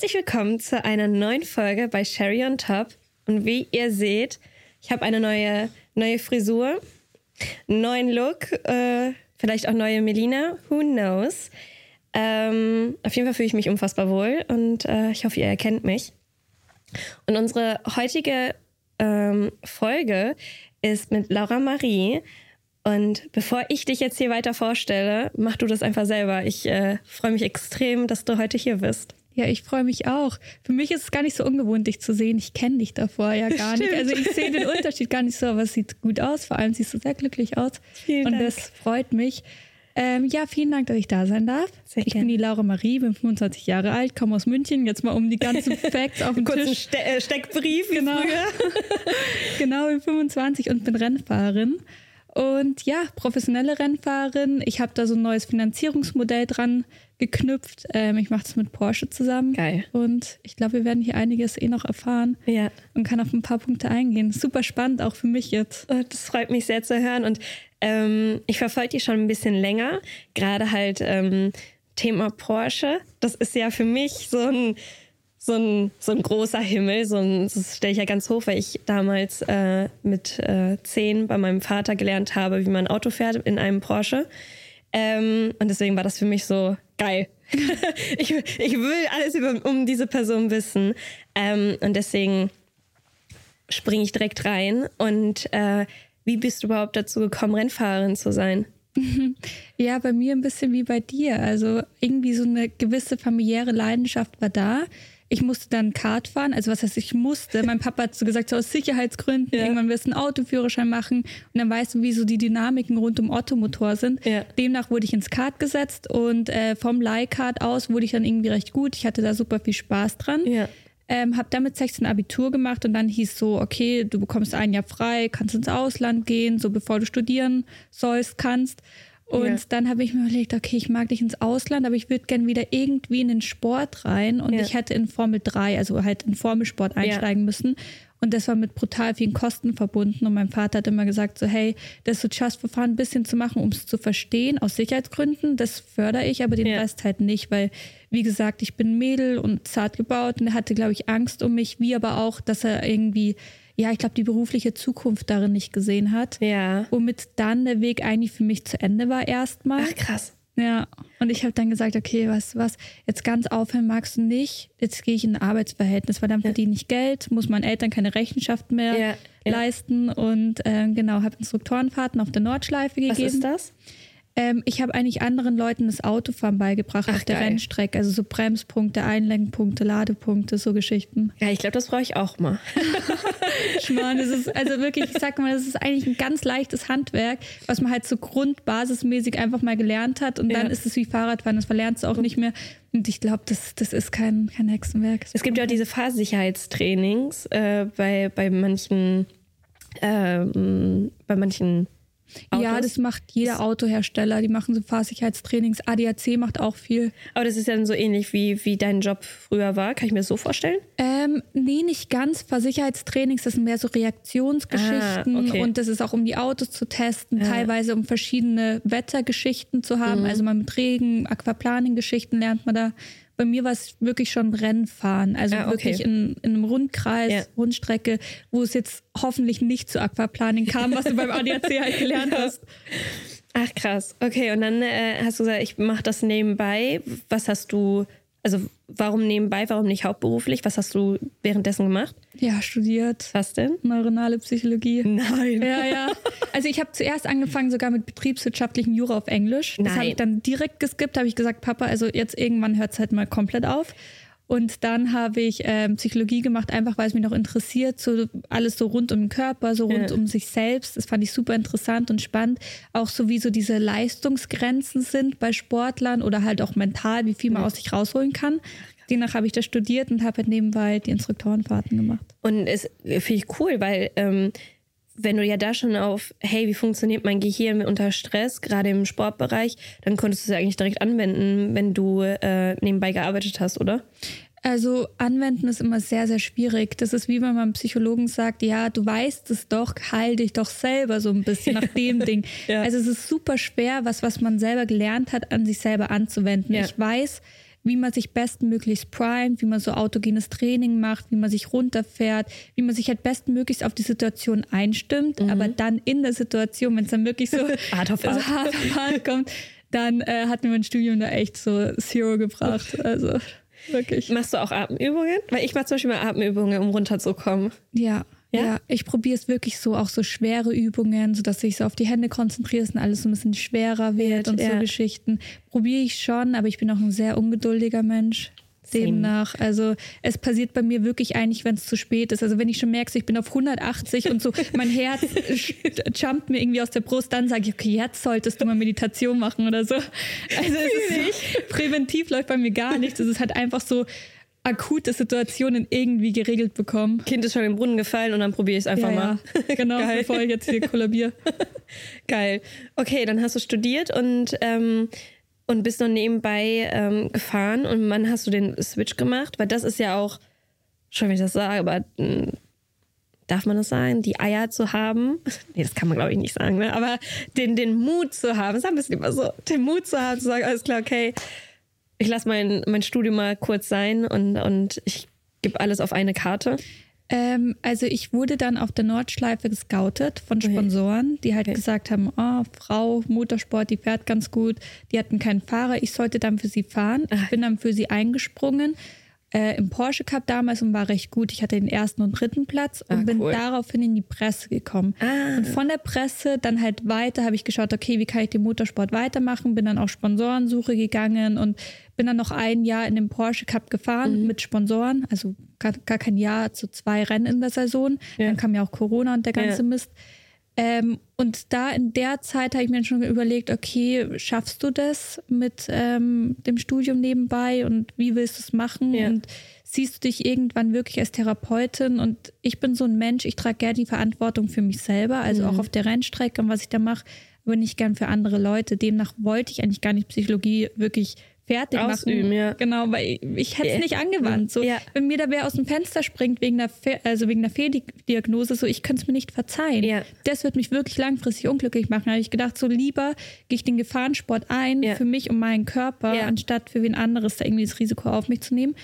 Herzlich willkommen zu einer neuen Folge bei Sherry on Top. Und wie ihr seht, ich habe eine neue, neue Frisur, neuen Look, äh, vielleicht auch neue Melina, who knows. Ähm, auf jeden Fall fühle ich mich unfassbar wohl und äh, ich hoffe, ihr erkennt mich. Und unsere heutige ähm, Folge ist mit Laura Marie. Und bevor ich dich jetzt hier weiter vorstelle, mach du das einfach selber. Ich äh, freue mich extrem, dass du heute hier bist. Ja, ich freue mich auch. Für mich ist es gar nicht so ungewohnt, dich zu sehen. Ich kenne dich davor ja gar Stimmt. nicht. Also ich sehe den Unterschied gar nicht so, aber es sieht gut aus. Vor allem siehst du sehr glücklich aus. Vielen Und Dank. das freut mich. Ähm, ja, vielen Dank, dass ich da sein darf. Sehr ich gerne. bin die Laura Marie, bin 25 Jahre alt, komme aus München. Jetzt mal um die ganzen Facts auf den Kurzen Tisch. Ste äh, Steckbrief, Genau. genau, bin 25 und bin Rennfahrerin. Und ja, professionelle Rennfahrerin. Ich habe da so ein neues Finanzierungsmodell dran geknüpft. Ähm, ich mache das mit Porsche zusammen. Geil. Und ich glaube, wir werden hier einiges eh noch erfahren Ja, und kann auf ein paar Punkte eingehen. Super spannend, auch für mich jetzt. Oh, das freut mich sehr zu hören. Und ähm, ich verfolge die schon ein bisschen länger. Gerade halt ähm, Thema Porsche. Das ist ja für mich so ein, so ein, so ein großer Himmel. So ein, das stelle ich ja ganz hoch, weil ich damals äh, mit äh, zehn bei meinem Vater gelernt habe, wie man Auto fährt in einem Porsche. Ähm, und deswegen war das für mich so geil. ich, ich will alles über, um diese Person wissen. Ähm, und deswegen springe ich direkt rein. Und äh, wie bist du überhaupt dazu gekommen, Rennfahrerin zu sein? Ja, bei mir ein bisschen wie bei dir. Also irgendwie so eine gewisse familiäre Leidenschaft war da. Ich musste dann Kart fahren. Also was heißt, ich musste. Mein Papa hat so gesagt, so aus Sicherheitsgründen, Ja. irgendwann wirst du einen Autoführerschein machen. Und dann weißt du, wie so die Dynamiken rund um Ottomotor sind. Ja. Demnach wurde ich ins Kart gesetzt und äh, vom Leihkart aus wurde ich dann irgendwie recht gut. Ich hatte da super viel Spaß dran. Ja. Ähm, habe damit 16 Abitur gemacht und dann hieß so, okay, du bekommst ein Jahr frei, kannst ins Ausland gehen, so bevor du studieren sollst, kannst. Und Ja. dann habe ich mir überlegt, okay, ich mag nicht ins Ausland, aber ich würde gern wieder irgendwie in den Sport rein und Ja. ich hätte in Formel 3, also halt in Formelsport einsteigen müssen. Und das war mit brutal vielen Kosten verbunden. Und mein Vater hat immer gesagt, so, hey, das so just for fun ein bisschen zu machen, um es zu verstehen, aus Sicherheitsgründen, das fördere ich, aber den Ja. Rest halt nicht, weil, wie gesagt, ich bin Mädel und zart gebaut und er hatte, glaube ich, Angst um mich, wie aber auch, dass er irgendwie, ja, ich glaube, die berufliche Zukunft darin nicht gesehen hat. Ja. Womit dann der Weg eigentlich für mich zu Ende war erstmal. Ach, krass. Ja, und ich habe dann gesagt, okay, du was, jetzt ganz aufhören magst du nicht, jetzt gehe ich in ein Arbeitsverhältnis, weil dann verdiene ich Geld, muss meinen Eltern keine Rechenschaft mehr Ja, ja. leisten und ähm, genau, habe Instruktorenfahrten auf der Nordschleife Was gegeben. ist das? Ähm, ich habe eigentlich anderen Leuten das Autofahren beigebracht Ach, auf der geil. Rennstrecke, also so Bremspunkte, Einlenkpunkte, Ladepunkte, so Geschichten. Ja, ich glaube, das brauche ich auch mal. Schmarrn, das ist also wirklich, ich sag mal, das ist eigentlich ein ganz leichtes Handwerk, was man halt so grundbasismäßig einfach mal gelernt hat und dann Ja. ist es wie Fahrradfahren, das verlernst du auch nicht mehr. Und ich glaube, das, das ist kein, kein Hexenwerk. Es gibt ja auch diese Fahrsicherheitstrainings äh, bei, bei manchen ähm, bei manchen Autos. Ja, das macht jeder Autohersteller. Die machen so Fahrsicherheitstrainings. ADAC macht auch viel. Aber das ist ja dann so ähnlich wie, wie dein Job früher war. Kann ich mir das so vorstellen? Ähm, nee, nicht ganz. Fahrsicherheitstrainings, das sind mehr so Reaktionsgeschichten Ah, okay. und das ist auch um die Autos zu testen, Ja. teilweise um verschiedene Wettergeschichten zu Mhm. haben. Also mal mit Regen, Aquaplaning-Geschichten lernt man da. Bei mir war es wirklich schon Rennfahren, also Ah, okay. wirklich in, in einem Rundkreis, Ja. Rundstrecke, wo es jetzt hoffentlich nicht zu Aquaplaning kam, was du beim ADAC halt gelernt hast. Ach krass. Okay, und dann äh, hast du gesagt, ich mache das nebenbei. Was hast du, also warum nebenbei, warum nicht hauptberuflich? Was hast du währenddessen gemacht? Ja, studiert. Was denn? Neuronale Psychologie. Nein. Ja, ja. Also ich habe zuerst angefangen sogar mit betriebswirtschaftlichem Jura auf Englisch. Das habe ich dann direkt geskippt, habe ich gesagt, Papa, also jetzt irgendwann hört es halt mal komplett auf. Und dann habe ich ähm, Psychologie gemacht, einfach weil es mich noch interessiert, so alles so rund um den Körper, so rund Ja. um sich selbst. Das fand ich super interessant und spannend. Auch so wie so diese Leistungsgrenzen sind bei Sportlern oder halt auch mental, wie viel man aus sich rausholen kann. Demnach habe ich das studiert und habe halt nebenbei die Instruktorenfahrten gemacht. Und es finde ich cool, weil ähm, wenn du ja da schon auf, hey, wie funktioniert mein Gehirn unter Stress, gerade im Sportbereich, dann konntest du es ja eigentlich direkt anwenden, wenn du äh, nebenbei gearbeitet hast, oder? Also anwenden ist immer sehr, sehr schwierig. Das ist wie wenn man Psychologen sagt, ja, du weißt es doch, heil dich doch selber so ein bisschen nach dem Ding. Ja. Also es ist super schwer, was, was man selber gelernt hat, an sich selber anzuwenden. Ja. Ich weiß, wie man sich bestmöglichst primet, wie man so autogenes Training macht, wie man sich runterfährt, wie man sich halt bestmöglichst auf die Situation einstimmt, Mhm. aber dann in der Situation, wenn es dann wirklich so Hart auf so hart. hart auf hart kommt, dann äh, hat mir mein Studium da echt so Zero gebracht. Also wirklich. Machst du auch Atemübungen? Weil ich mache zum Beispiel mal Atemübungen, um runterzukommen. Ja. Ja? Ja, ich probiere es wirklich so, auch so schwere Übungen, sodass ich so auf die Hände konzentriere und alles so ein bisschen schwerer wird und ja. so Geschichten. Probiere ich schon, aber ich bin auch ein sehr ungeduldiger Mensch. Demnach, also es passiert bei mir wirklich eigentlich, wenn es zu spät ist. Also wenn ich schon merke, ich bin auf 180 und so, mein Herz jumpt mir irgendwie aus der Brust, dann sage ich, okay, jetzt solltest du mal Meditation machen oder so. Also es ist so, präventiv läuft bei mir gar nichts. Es ist halt einfach so akute Situationen irgendwie geregelt bekommen. Kind ist schon im Brunnen gefallen und dann probiere ich es einfach mal. Ja, genau, Geil. bevor ich jetzt hier kollabiere. Geil. Okay, dann hast du studiert und, ähm, und bist noch nebenbei ähm, gefahren und wann hast du den Switch gemacht? Weil das ist ja auch, schon wenn ich das sage, aber mh, darf man das sagen, die Eier zu haben? Nee, das kann man glaube ich nicht sagen, ne? aber den, den Mut zu haben, sagen wir es lieber so, den Mut zu haben, zu sagen, alles klar, okay, ich lasse mein, mein Studium mal kurz sein und, und ich gebe alles auf eine Karte. Ähm, also ich wurde dann auf der Nordschleife gescoutet von Sponsoren, die halt Okay. gesagt haben, oh, Frau, Motorsport, die fährt ganz gut. Die hatten keinen Fahrer, ich sollte dann für sie fahren. Ich Ach. bin dann für sie eingesprungen. Äh, Im Porsche Cup damals und war recht gut. Ich hatte den ersten und dritten Platz und Ah, bin cool. daraufhin in die Presse gekommen. Ah. Und von der Presse dann halt weiter habe ich geschaut, okay, wie kann ich den Motorsport weitermachen? Bin dann auf Sponsorensuche gegangen und bin dann noch ein Jahr in dem Porsche Cup gefahren Mhm. mit Sponsoren. Also gar, gar kein Jahr zu zwei Rennen in der Saison. Ja. Dann kam ja auch Corona und der ganze Ja. Mist. Ähm, und da in der Zeit habe ich mir schon überlegt, okay, schaffst du das mit ähm, dem Studium nebenbei und wie willst du es machen? Ja. Und siehst du dich irgendwann wirklich als Therapeutin? Und ich bin so ein Mensch, ich trage gerne die Verantwortung für mich selber, also Mhm. auch auf der Rennstrecke und was ich da mache, aber nicht gern für andere Leute. Demnach wollte ich eigentlich gar nicht Psychologie wirklich fertig Ausüben, machen. ja. Genau, weil ich, ich hätte es nicht angewandt. So, Ja. Wenn mir da wer aus dem Fenster springt wegen der, Fe also wegen der Fehldiagnose, so ich könnte es mir nicht verzeihen. Ja. Das wird mich wirklich langfristig unglücklich machen. Da habe ich gedacht, so lieber gehe ich den Gefahrensport ein Ja. für mich und meinen Körper, anstatt für wen anderes da irgendwie das Risiko auf mich zu nehmen.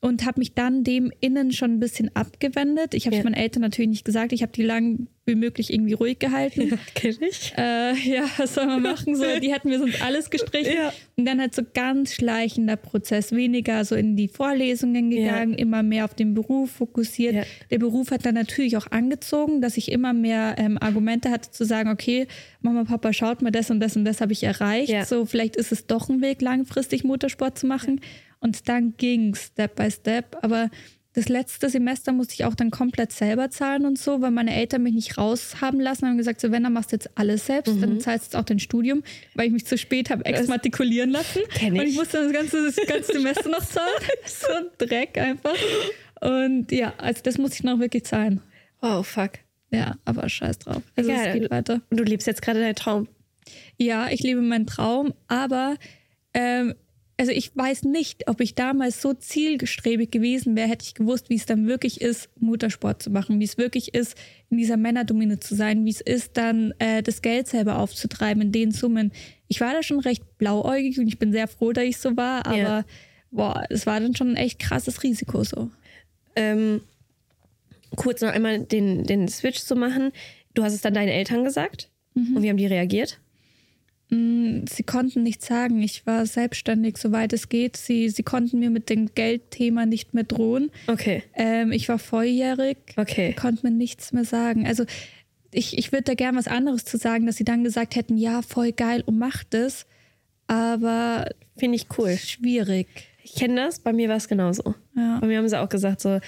Und habe mich dann dem innen schon ein bisschen abgewendet. Ich habe es Ja. meinen Eltern natürlich nicht gesagt. Ich habe die lang wie möglich irgendwie ruhig gehalten. Kenn ich. Äh, ja, was soll man machen? So, die hätten mir sonst alles gestrichen. Ja. Und dann halt so ganz schleichender Prozess, weniger so in die Vorlesungen gegangen, immer mehr auf den Beruf fokussiert. Ja. Der Beruf hat dann natürlich auch angezogen, dass ich immer mehr ähm, Argumente hatte zu sagen, okay, Mama, Papa, schaut mal, das und das und das habe ich erreicht. Ja. So, vielleicht ist es doch ein Weg, langfristig Motorsport zu machen. Und dann ging Step by Step. Aber das letzte Semester musste ich auch dann komplett selber zahlen und so, weil meine Eltern mich nicht raushaben lassen, haben gesagt, so wenn, dann machst du jetzt alles selbst, Mhm. dann zahlst du jetzt auch dein Studium, weil ich mich zu spät habe exmatrikulieren lassen. Kenn Und ich. ich musste das ganze, das ganze Semester noch zahlen. so ein Dreck einfach. Und ja, also das muss ich noch wirklich zahlen. Oh, fuck. Ja, aber scheiß drauf. Also Egal. es geht weiter. Und du lebst jetzt gerade deinen Traum. Ja, ich lebe meinen Traum, aber ähm, also ich weiß nicht, ob ich damals so zielgestrebig gewesen wäre, hätte ich gewusst, wie es dann wirklich ist, Muttersport zu machen, wie es wirklich ist, in dieser Männerdomine zu sein, wie es ist, dann äh, das Geld selber aufzutreiben in den Summen. Ich war da schon recht blauäugig und ich bin sehr froh, dass ich so war, aber Ja. boah, es war dann schon ein echt krasses Risiko so. Ähm, kurz noch einmal den, den Switch zu machen. Du hast es dann deinen Eltern gesagt. Und wie haben die reagiert? Mm, Sie konnten nichts sagen. Ich war selbstständig, soweit es geht. Sie, sie konnten mir mit dem Geldthema nicht mehr drohen. Okay. Ähm, ich war volljährig, Okay. konnte mir nichts mehr sagen. Also ich, ich würde da gern was anderes zu sagen, dass sie dann gesagt hätten, ja, voll geil und macht es. Aber Finde ich cool. schwierig. Ich kenne das, bei mir war es genauso. Ja. Bei mir haben sie auch gesagt, so,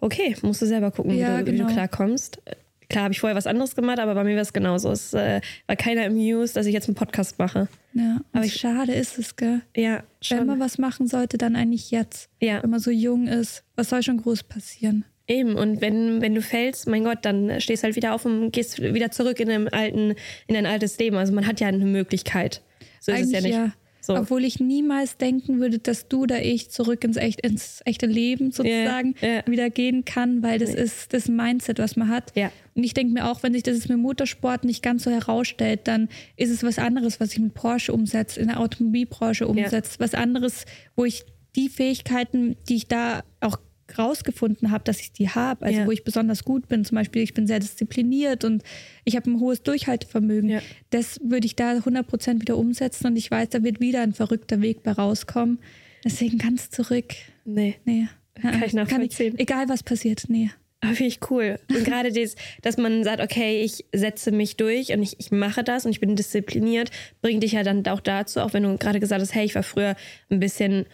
okay, musst du selber gucken, Ja, wie, du, wie genau. du klarkommst. Klar habe ich vorher was anderes gemacht, aber bei mir war es genauso. Es äh, war keiner amused, dass ich jetzt einen Podcast mache. Ja, Aber ich- schade ist es, gell? Ja, Wenn man schon. was machen sollte, dann eigentlich jetzt. Ja. Wenn man so jung ist, was soll schon groß passieren? Eben, und wenn, wenn du fällst, mein Gott, dann stehst halt wieder auf und gehst wieder zurück in, einem alten, in dein altes Leben. Also man hat ja eine Möglichkeit. So ist es ja Eigentlich nicht. So. Obwohl ich niemals denken würde, dass du oder ich zurück ins, echt, ins echte Leben sozusagen Ja, ja. wieder gehen kann, weil das ist das Mindset, was man hat. Ja. Und ich denke mir auch, wenn sich das mit Motorsport nicht ganz so herausstellt, dann ist es was anderes, was ich mit Porsche umsetze, in der Automobilbranche umsetze, was anderes, wo ich die Fähigkeiten, die ich da auch rausgefunden habe, dass ich die habe, also Ja. wo ich besonders gut bin, zum Beispiel ich bin sehr diszipliniert und ich habe ein hohes Durchhaltevermögen, Ja. das würde ich da 100% wieder umsetzen und ich weiß, da wird wieder ein verrückter Weg bei rauskommen. Deswegen ganz zurück. Nee. Nee. Kann ich nachvollziehen. egal was passiert, nee. Aber finde ich cool. Und gerade das, dass man sagt, okay, ich setze mich durch und ich, ich mache das und ich bin diszipliniert, bringt dich ja dann auch dazu, auch wenn du gerade gesagt hast, hey, ich war früher ein bisschen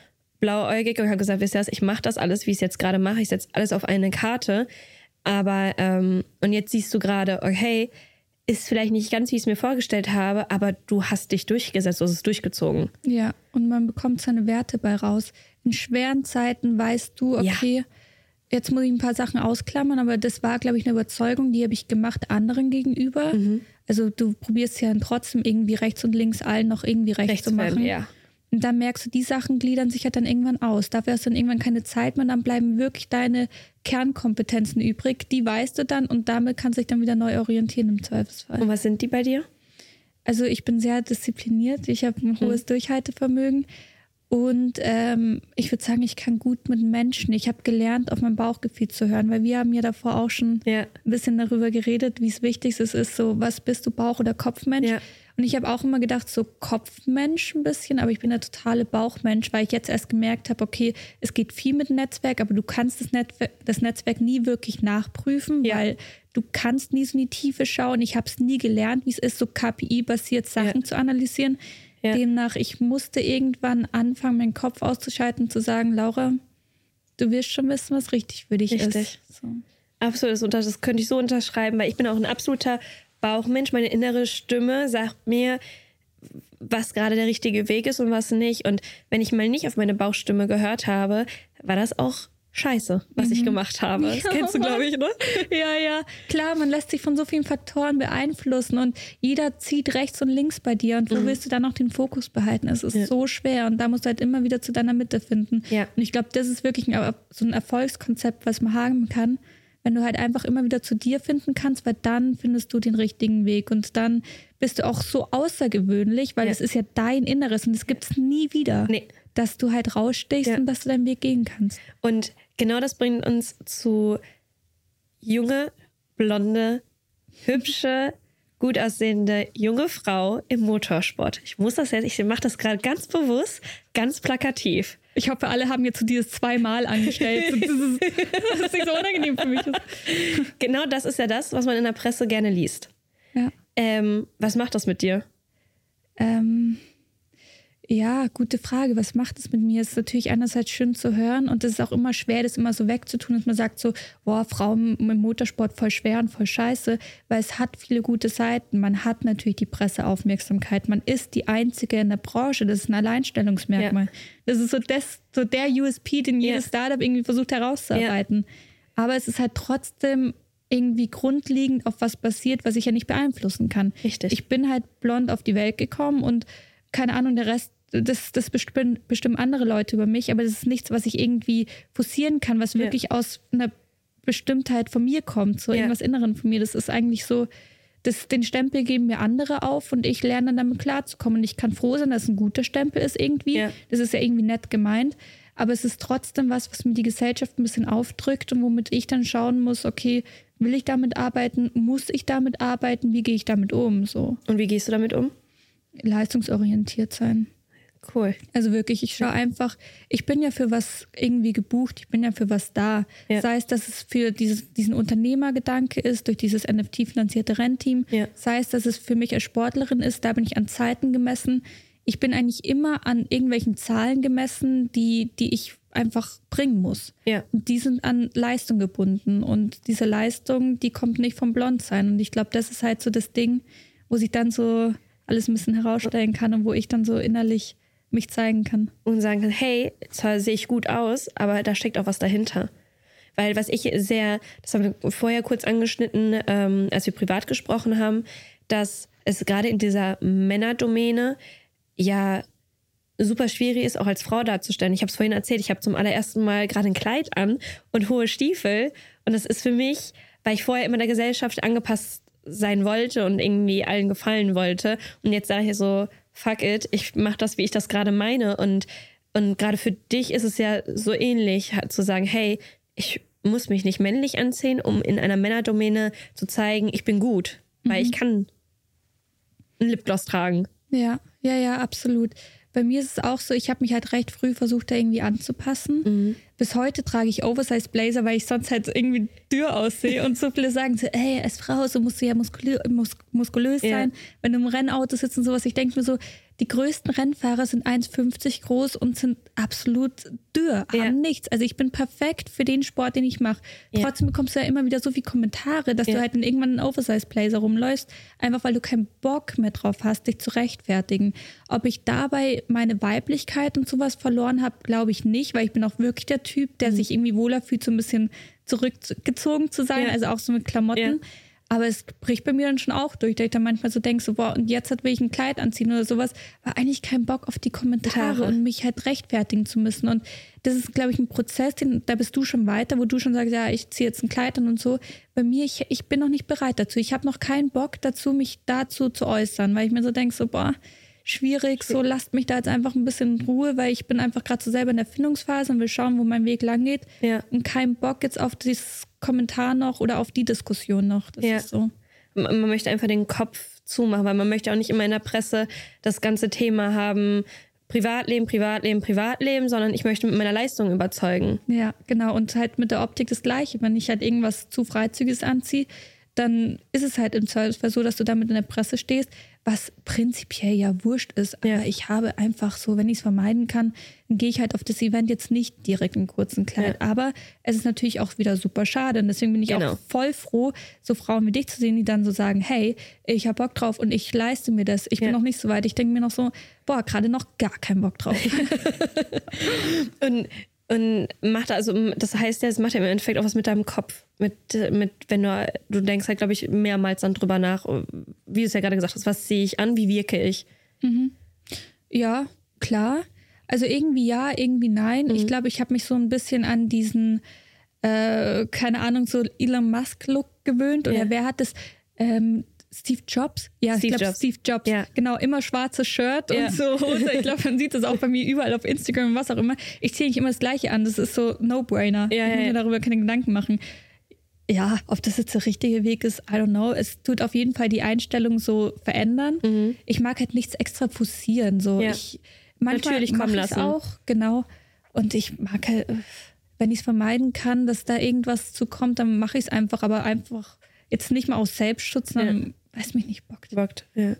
blauäugig und habe gesagt, wisst ihr was, ich mache das alles, wie ich es jetzt gerade mache, ich setze alles auf eine Karte. Aber, ähm, und jetzt siehst du gerade, okay, ist vielleicht nicht ganz, wie ich es mir vorgestellt habe, aber du hast dich durchgesetzt, du hast es durchgezogen. Ja, und man bekommt seine Werte bei raus. In schweren Zeiten weißt du, Ja. okay, jetzt muss ich ein paar Sachen ausklammern, aber das war, glaube ich, eine Überzeugung, die habe ich gemacht anderen gegenüber. Mhm. Also du probierst ja trotzdem irgendwie rechts und links allen noch irgendwie recht zu machen. ja. Und dann merkst du, die Sachen gliedern sich halt dann irgendwann aus. Dafür hast du dann irgendwann keine Zeit mehr, dann bleiben wirklich deine Kernkompetenzen übrig. Die weißt du dann und damit kannst du dich dann wieder neu orientieren im Zweifelsfall. Und was sind die bei dir? Also ich bin sehr diszipliniert, ich habe ein hohes Durchhaltevermögen und ähm, ich würde sagen, ich kann gut mit Menschen. Ich habe gelernt, auf mein Bauchgefühl zu hören, weil wir haben ja davor auch schon Ja. ein bisschen darüber geredet, wie es wichtig es ist, so was bist du, Bauch- oder Kopfmensch? Ja. Und ich habe auch immer gedacht, so Kopfmensch ein bisschen, aber ich bin der totale Bauchmensch, weil ich jetzt erst gemerkt habe, okay, es geht viel mit Netzwerk, aber du kannst das Netzwerk, das Netzwerk nie wirklich nachprüfen, Ja. weil du kannst nie so in die Tiefe schauen. Ich habe es nie gelernt, wie es ist, so KPI-basiert Sachen zu analysieren. Ja. Demnach, ich musste irgendwann anfangen, meinen Kopf auszuschalten, zu sagen, Laura, du wirst schon wissen, was richtig für dich Richtig. ist. So. Absolut, das, könnte ich so unterschreiben, weil ich bin auch ein absoluter Bauchmensch. Meine innere Stimme sagt mir, was gerade der richtige Weg ist und was nicht. Und wenn ich mal nicht auf meine Bauchstimme gehört habe, war das auch scheiße, was ich gemacht habe. Das kennst du, glaube ich, ne? Ja, ja. Klar, man lässt sich von so vielen Faktoren beeinflussen und jeder zieht rechts und links bei dir und wo willst du dann noch den Fokus behalten? Es ist Mhm. Ja. so schwer und da musst du halt immer wieder zu deiner Mitte finden. Ja. Und ich glaube, das ist wirklich ein, so ein Erfolgskonzept, was man haben kann, wenn du halt einfach immer wieder zu dir finden kannst, weil dann findest du den richtigen Weg und dann bist du auch so außergewöhnlich, weil Ja. es ist ja dein Inneres und es gibt es nie wieder, Nee. Dass du halt rausstichst Ja. und dass du deinen Weg gehen kannst. Und genau das bringt uns zu junge, blonde, hübsche, gut aussehende junge Frau im Motorsport. Ich muss das jetzt, ich mache das gerade ganz bewusst, ganz plakativ. Ich hoffe, alle haben jetzt so dieses zweimal angestellt. Dass es nicht so unangenehm für mich ist. Genau das ist ja das, was man in der Presse gerne liest. Ja. Ähm, was macht das mit dir? Ähm, ja, gute Frage. Was macht es mit mir? Es ist natürlich einerseits schön zu hören und es ist auch immer schwer, das immer so wegzutun, dass man sagt so, boah, Frauen im Motorsport voll schwer und voll scheiße, weil es hat viele gute Seiten. Man hat natürlich die Presseaufmerksamkeit. Man ist die Einzige in der Branche. Das ist ein Alleinstellungsmerkmal. Das ist so, das, so der USP, den jedes Ja. Startup irgendwie versucht herauszuarbeiten. Aber es ist halt trotzdem irgendwie grundlegend auf was passiert, was ich ja nicht beeinflussen kann. Richtig. Ich bin halt blond auf die Welt gekommen und keine Ahnung, der Rest, das, das bestimmen, bestimmen andere Leute über mich, aber das ist nichts, was ich irgendwie forcieren kann, was Ja. wirklich aus einer Bestimmtheit von mir kommt, so Ja. irgendwas Inneren von mir. Das ist eigentlich so, das, den Stempel geben mir andere auf und ich lerne dann damit klarzukommen. Und ich kann froh sein, dass es ein guter Stempel ist irgendwie. Ja. Das ist ja irgendwie nett gemeint. Aber es ist trotzdem was, was mir die Gesellschaft ein bisschen aufdrückt und womit ich dann schauen muss, okay, will ich damit arbeiten? Muss ich damit arbeiten? Wie gehe ich damit um? So Und wie gehst du damit um? leistungsorientiert sein. Cool. Also wirklich, ich schaue einfach, ich bin ja für was irgendwie gebucht, ich bin ja für was da. Ja. Sei es, dass es für dieses, diesen Unternehmergedanke ist, durch dieses NFT-finanzierte Rennteam. Ja. Sei es, dass es für mich als Sportlerin ist, da bin ich an Zeiten gemessen. Ich bin eigentlich immer an irgendwelchen Zahlen gemessen, die, die ich einfach bringen muss. Ja. Und die sind an Leistung gebunden. Und diese Leistung, die kommt nicht vom Blondsein. Und ich glaube, das ist halt so das Ding, wo sich dann so alles ein bisschen herausstellen kann und wo ich dann so innerlich mich zeigen kann. und sagen kann, hey, zwar sehe ich gut aus, aber da steckt auch was dahinter. Weil was ich sehr, das haben wir vorher kurz angeschnitten, ähm, als wir privat gesprochen haben, dass es gerade in dieser Männerdomäne ja super schwierig ist, auch als Frau darzustellen. Ich habe es vorhin erzählt, ich habe zum allerersten Mal gerade ein Kleid an und hohe Stiefel. Und das ist für mich, weil ich vorher immer der Gesellschaft angepasst sein wollte und irgendwie allen gefallen wollte. Und jetzt sage ich so, fuck it, ich mache das, wie ich das gerade meine. Und und gerade für dich ist es ja so ähnlich, zu sagen, hey, ich muss mich nicht männlich anziehen, um in einer Männerdomäne zu zeigen, ich bin gut, weil ich kann einen Lipgloss tragen. Ja, ja, ja, absolut. Bei mir ist es auch so, ich habe mich halt recht früh versucht, da irgendwie anzupassen. Bis heute trage ich Oversize Blazer, weil ich sonst halt irgendwie dürr aussehe. Und so viele sagen so, ey, als Frau, so musst du ja muskulö mus muskulös Ja. sein, wenn du im Rennauto sitzt und sowas. Ich denke mir so, die größten Rennfahrer sind 1,50 groß und sind absolut dürr, Ja. haben nichts. Also ich bin perfekt für den Sport, den ich mache. Ja. Trotzdem bekommst du ja immer wieder so viele Kommentare, dass Ja. du halt in irgendwann einen Oversize Blazer rumläufst, einfach weil du keinen Bock mehr drauf hast, dich zu rechtfertigen. Ob ich dabei meine Weiblichkeit und sowas verloren habe, glaube ich nicht, weil ich bin auch wirklich der Typ, Mhm. der sich irgendwie wohler fühlt, so ein bisschen zurückgezogen zu sein, also auch so mit Klamotten. Ja. Aber es bricht bei mir dann schon auch durch, dass ich dann manchmal so denke, so, boah, und jetzt will ich ein Kleid anziehen oder sowas, war eigentlich kein Bock auf die Kommentare Tare. und mich halt rechtfertigen zu müssen. Und das ist, glaube ich, ein Prozess, den, da bist du schon weiter, wo du schon sagst, ja, ich ziehe jetzt ein Kleid an und so. Bei mir, ich, ich bin noch nicht bereit dazu. Ich habe noch keinen Bock dazu, mich dazu zu äußern, weil ich mir so denke, so, boah, schwierig, so lasst mich da jetzt einfach ein bisschen in Ruhe, weil ich bin einfach gerade so selber in der Findungsphase und will schauen, wo mein Weg lang geht. Ja. Und keinen Bock jetzt auf dieses Kommentar noch oder auf die Diskussion noch. Das Ja. ist so. Man man möchte einfach den Kopf zumachen, weil man möchte auch nicht immer in der Presse das ganze Thema haben, Privatleben, Privatleben, Privatleben, sondern ich möchte mit meiner Leistung überzeugen. Ja, genau. Und halt mit der Optik das Gleiche. Wenn ich halt irgendwas zu Freizügiges anziehe, dann ist es halt im Zweifelsfall so, dass du damit in der Presse stehst, was prinzipiell ja wurscht ist. Aber Ja. ich habe einfach so, wenn ich es vermeiden kann, dann gehe ich halt auf das Event jetzt nicht direkt in kurzen Kleid. Ja. Aber es ist natürlich auch wieder super schade. Und deswegen bin ich Genau. auch voll froh, so Frauen wie dich zu sehen, die dann so sagen, hey, ich habe Bock drauf und ich leiste mir das. Ich bin Ja. noch nicht so weit. Ich denke mir noch so, boah, gerade noch gar keinen Bock drauf. Und, und macht also, das heißt ja, es macht ja im Endeffekt auch was mit deinem Kopf. Mit, mit wenn du, du denkst halt, glaube ich, mehrmals dann drüber nach, wie du es ja gerade gesagt hast, was sehe ich an, wie wirke ich? Ja, klar. Also irgendwie ja, irgendwie nein. Mhm. Ich glaube, ich habe mich so ein bisschen an diesen, äh, keine Ahnung, so Elon Musk-Look gewöhnt. Oder Ja. wer hat das? Ähm, Steve Jobs? Ja, Steve ich glaube Jobs. Steve Jobs. Ja. Genau, immer schwarzes Shirt Ja. und so Hose. Ich glaube, man sieht das auch bei mir überall auf Instagram, was auch immer. Ich ziehe nicht immer das Gleiche an. Das ist so No-Brainer. Ja, ich muss mir darüber keine Gedanken machen. Ja, ob das jetzt der richtige Weg ist, I don't know. Es tut auf jeden Fall die Einstellung so verändern. Ich mag halt nichts extra forcieren. So. Mhm. Ich, manchmal Natürlich kommen lassen. auch, genau. Und ich mag halt, wenn ich es vermeiden kann, dass da irgendwas zu kommt, dann mache ich es einfach. Aber einfach jetzt nicht mal aus Selbstschutz, dann weiß mich nicht bockt. Bockt, ja.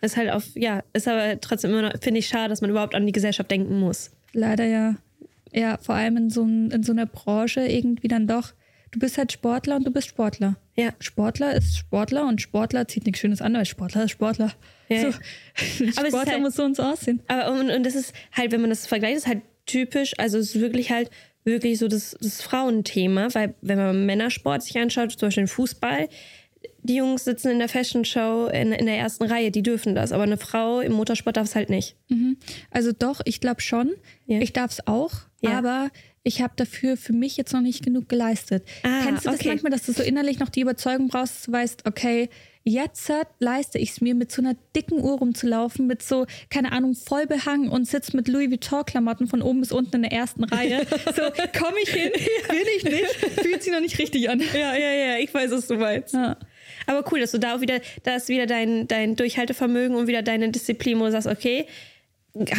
Ist halt auf, ja, ist aber trotzdem immer noch, finde ich schade, dass man überhaupt an die Gesellschaft denken muss. Leider ja. Ja, vor allem in so, in so einer Branche irgendwie dann doch. Du bist halt Sportler und du bist Sportler. Ja. Sportler ist Sportler und Sportler zieht nichts Schönes an, weil Sportler ist Sportler. Ja, so. Aber es ist Sportler halt- muss so und so aussehen. Aber und, und das ist halt, wenn man das vergleicht, ist halt typisch, also es ist wirklich halt wirklich so das, das Frauenthema, weil wenn man Männersport sich anschaut, zum Beispiel den Fußball, die Jungs sitzen in der Fashion Show in, in der ersten Reihe, die dürfen das, aber eine Frau im Motorsport darf es halt nicht. Also doch, ich glaube schon. Ja. Ich darf es auch, Ja. aber ich habe dafür für mich jetzt noch nicht genug geleistet. Ah, Kennst du das okay. manchmal, dass du so innerlich noch die Überzeugung brauchst, dass du weißt, okay, jetzt leiste ich es mir, mit so einer dicken Uhr rumzulaufen, mit so, keine Ahnung, Vollbehang und sitz mit Louis Vuitton-Klamotten von oben bis unten in der ersten Reihe. So, komme ich hin? Will ich nicht? Fühlt sich noch nicht richtig an. Ja, ja, ja, ich weiß, was du meinst. Ja. Aber cool, dass du da auch wieder, da ist wieder dein, dein Durchhaltevermögen und wieder deine Disziplin, wo du sagst, okay,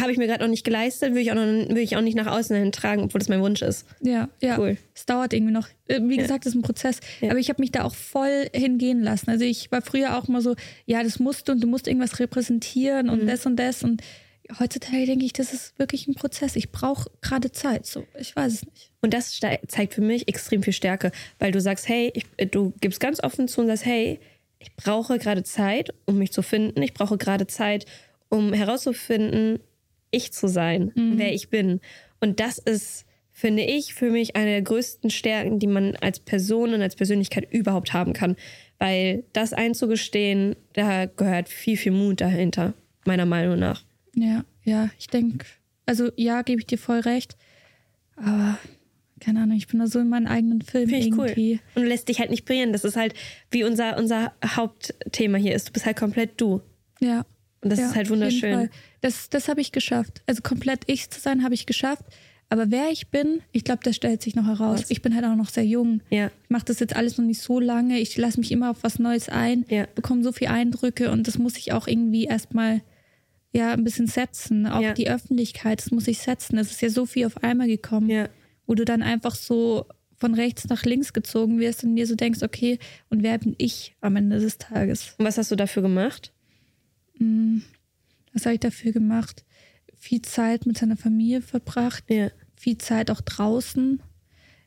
habe ich mir gerade noch nicht geleistet, will ich, auch noch, will ich auch nicht nach außen hin tragen, obwohl das mein Wunsch ist. Ja, ja. Cool. Es dauert irgendwie noch. Äh, Wie gesagt, es ist ein Prozess. Ja. Aber ich habe mich da auch voll hingehen lassen. Also ich war früher auch mal so, ja, das musst du und du musst irgendwas repräsentieren Mhm. und das und das. Und heutzutage denke ich, das ist wirklich ein Prozess. Ich brauche gerade Zeit. So, ich weiß es nicht. Und das zeigt für mich extrem viel Stärke, weil du sagst, hey, ich, äh, du gibst ganz offen zu und sagst, hey, ich brauche gerade Zeit, um mich zu finden. Ich brauche gerade Zeit, um herauszufinden, ich zu sein, wer ich bin. Und das ist, finde ich, für mich eine der größten Stärken, die man als Person und als Persönlichkeit überhaupt haben kann. Weil das einzugestehen, da gehört viel, viel Mut dahinter, meiner Meinung nach. Ja, ja, ich denke, also ja, gebe ich dir voll recht. Aber keine Ahnung, ich bin da so in meinen eigenen Film Finde ich irgendwie. cool. Und du lässt dich halt nicht brillieren. Das ist halt, wie unser, unser Hauptthema hier ist. Du bist halt komplett du. Ja, Und das Ja, ist halt wunderschön. Das, das habe ich geschafft. Also komplett ich zu sein, habe ich geschafft. Aber wer ich bin, ich glaube, das stellt sich noch heraus. Was? Ich bin halt auch noch sehr jung. Ja. Ich mache das jetzt alles noch nicht so lange. Ich lasse mich immer auf was Neues ein, Ja. bekomme so viele Eindrücke und das muss ich auch irgendwie erstmal ja, ein bisschen setzen. Auch Ja. die Öffentlichkeit, das muss ich setzen. Es ist ja so viel auf einmal gekommen, Ja. wo du dann einfach so von rechts nach links gezogen wirst und dir so denkst, okay, und wer bin ich am Ende des Tages? Und was hast du dafür gemacht? Was habe ich dafür gemacht? Viel Zeit mit seiner Familie verbracht, Ja. viel Zeit auch draußen.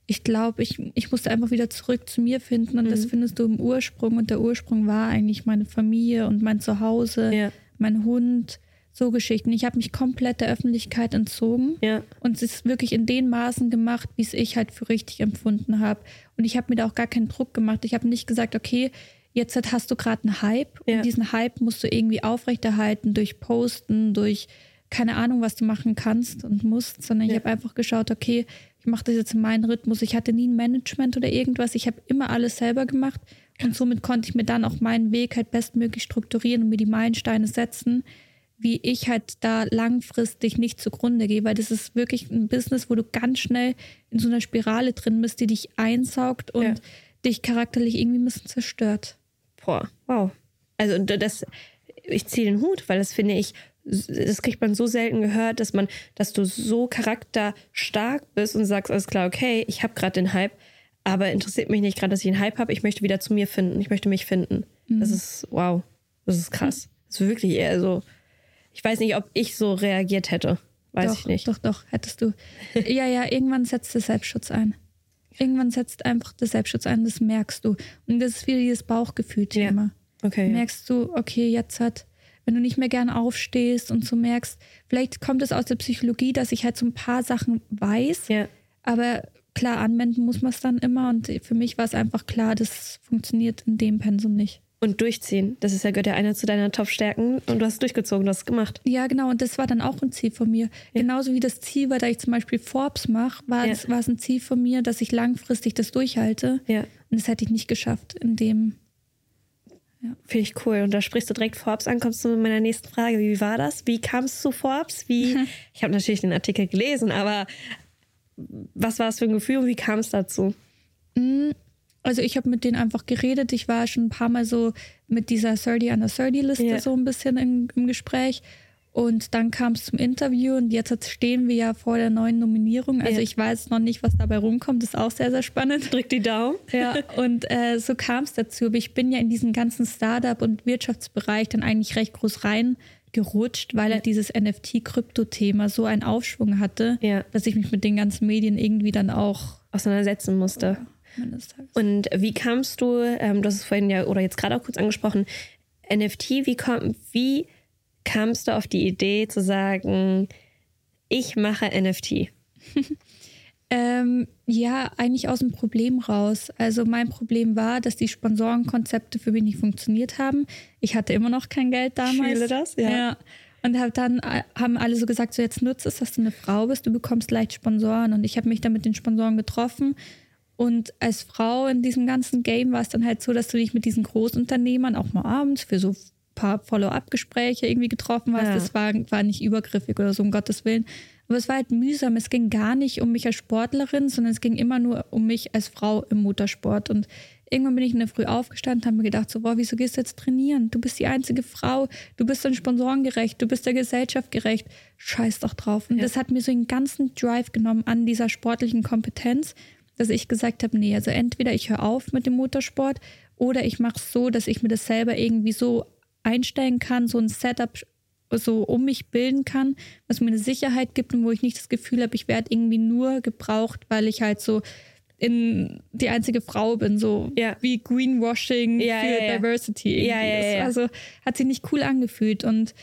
Ich glaube, ich, ich musste einfach wieder zurück zu mir finden und Mhm. das findest du im Ursprung. Und der Ursprung war eigentlich meine Familie und mein Zuhause, Ja. mein Hund, so Geschichten. Ich habe mich komplett der Öffentlichkeit entzogen Ja. und es ist wirklich in den Maßen gemacht, wie es ich halt für richtig empfunden habe. Und ich habe mir da auch gar keinen Druck gemacht. Ich habe nicht gesagt, okay, jetzt hast du gerade einen Hype Ja. und diesen Hype musst du irgendwie aufrechterhalten durch Posten, durch keine Ahnung, was du machen kannst und musst, sondern ich Ja. habe einfach geschaut, okay, ich mache das jetzt in meinen Rhythmus. Ich hatte nie ein Management oder irgendwas. Ich habe immer alles selber gemacht und somit konnte ich mir dann auch meinen Weg halt bestmöglich strukturieren und mir die Meilensteine setzen, wie ich halt da langfristig nicht zugrunde gehe, weil das ist wirklich ein Business, wo du ganz schnell in so einer Spirale drin bist, die dich einsaugt und Ja. dich charakterlich irgendwie ein bisschen zerstört. Boah, wow. Also das, ich ziehe den Hut, weil das finde ich, das kriegt man so selten gehört, dass man, dass du so charakterstark bist und sagst, alles klar, okay, ich habe gerade den Hype, aber interessiert mich nicht gerade, dass ich einen Hype habe. Ich möchte wieder zu mir finden. Ich möchte mich finden. Das ist wow. Das ist krass. Das ist wirklich eher so. Ich weiß nicht, ob ich so reagiert hätte. Weiß doch, ich nicht. Doch, doch, hättest du. ja, ja, irgendwann setzt der Selbstschutz ein. Irgendwann setzt einfach der Selbstschutz ein, das merkst du. Und das ist wieder dieses Bauchgefühl-Thema. Okay. Ja. merkst du, okay, jetzt hat, wenn du nicht mehr gern aufstehst und so merkst, vielleicht kommt es aus der Psychologie, dass ich halt so ein paar Sachen weiß, ja. aber klar, anwenden muss man es dann immer und für mich war es einfach klar, das funktioniert in dem Pensum nicht. Und durchziehen. Das ist ja gehört ja einer zu deiner Top-Stärken und du hast es durchgezogen, du hast es gemacht. Ja, genau, und das war dann auch ein Ziel von mir. Genauso wie das Ziel war, da ich zum Beispiel Forbes mache, war, Ja. es, war es ein Ziel von mir, dass ich langfristig das durchhalte. Ja. Und das hätte ich nicht geschafft in dem. Finde ich cool. Und da sprichst du direkt Forbes an, kommst du mit meiner nächsten Frage. Wie war das? Wie kamst du zu Forbes? Wie, ich habe natürlich den Artikel gelesen, aber was war es für ein Gefühl und wie kam es dazu? Also ich habe mit denen einfach geredet. Ich war schon ein paar Mal so mit dieser 30 under 30 Liste Ja. so ein bisschen in, im Gespräch. Und dann kam es zum Interview und jetzt stehen wir ja vor der neuen Nominierung. Also Ja. ich weiß noch nicht, was dabei rumkommt. Das ist auch sehr, sehr spannend. Drück die Daumen. Ja, und äh, so kam es dazu. Aber ich bin ja in diesen ganzen Startup- und Wirtschaftsbereich dann eigentlich recht groß reingerutscht, weil er dieses NFT-Krypto-Thema so einen Aufschwung hatte, Ja. dass ich mich mit den ganzen Medien irgendwie dann auch Auseinandersetzen musste. Und wie kamst du, ähm, du hast es vorhin ja oder jetzt gerade auch kurz angesprochen, NFT, wie, komm, wie kamst du auf die Idee zu sagen, ich mache NFT? Ähm, ja, eigentlich aus dem Problem raus. Also mein Problem war, dass die Sponsorenkonzepte für mich nicht funktioniert haben. Ich hatte immer noch kein Geld damals. fühle das, ja. Und hab dann äh, haben alle so gesagt, so jetzt nutzt es, dass du eine Frau bist, du bekommst leicht Sponsoren. Und ich habe mich dann mit den Sponsoren getroffen. Und als Frau in diesem ganzen Game war es dann halt so, dass du dich mit diesen Großunternehmern auch mal abends für so ein paar Follow-up-Gespräche irgendwie getroffen hast. Ja. Das war, war nicht übergriffig oder so, um Gottes Willen. Aber es war halt mühsam. Es ging gar nicht um mich als Sportlerin, sondern es ging immer nur um mich als Frau im Motorsport. Und irgendwann bin ich in der Früh aufgestanden und habe mir gedacht, so, boah, wieso gehst du jetzt trainieren? Du bist die einzige Frau, du bist den Sponsoren gerecht, du bist der Gesellschaft gerecht. Scheiß doch drauf. Und das hat mir so den ganzen Drive genommen an dieser sportlichen Kompetenz, dass ich gesagt habe, nee, also entweder ich höre auf mit dem Motorsport oder ich mache es so, dass ich mir das selber irgendwie so einstellen kann, so ein Setup so um mich bilden kann, was mir eine Sicherheit gibt und wo ich nicht das Gefühl habe, ich werde irgendwie nur gebraucht, weil ich halt so in die einzige Frau bin, so Ja. wie Greenwashing Ja, für ja. Diversity irgendwie Ja, ja, ist. ja. Also hat sich nicht cool angefühlt und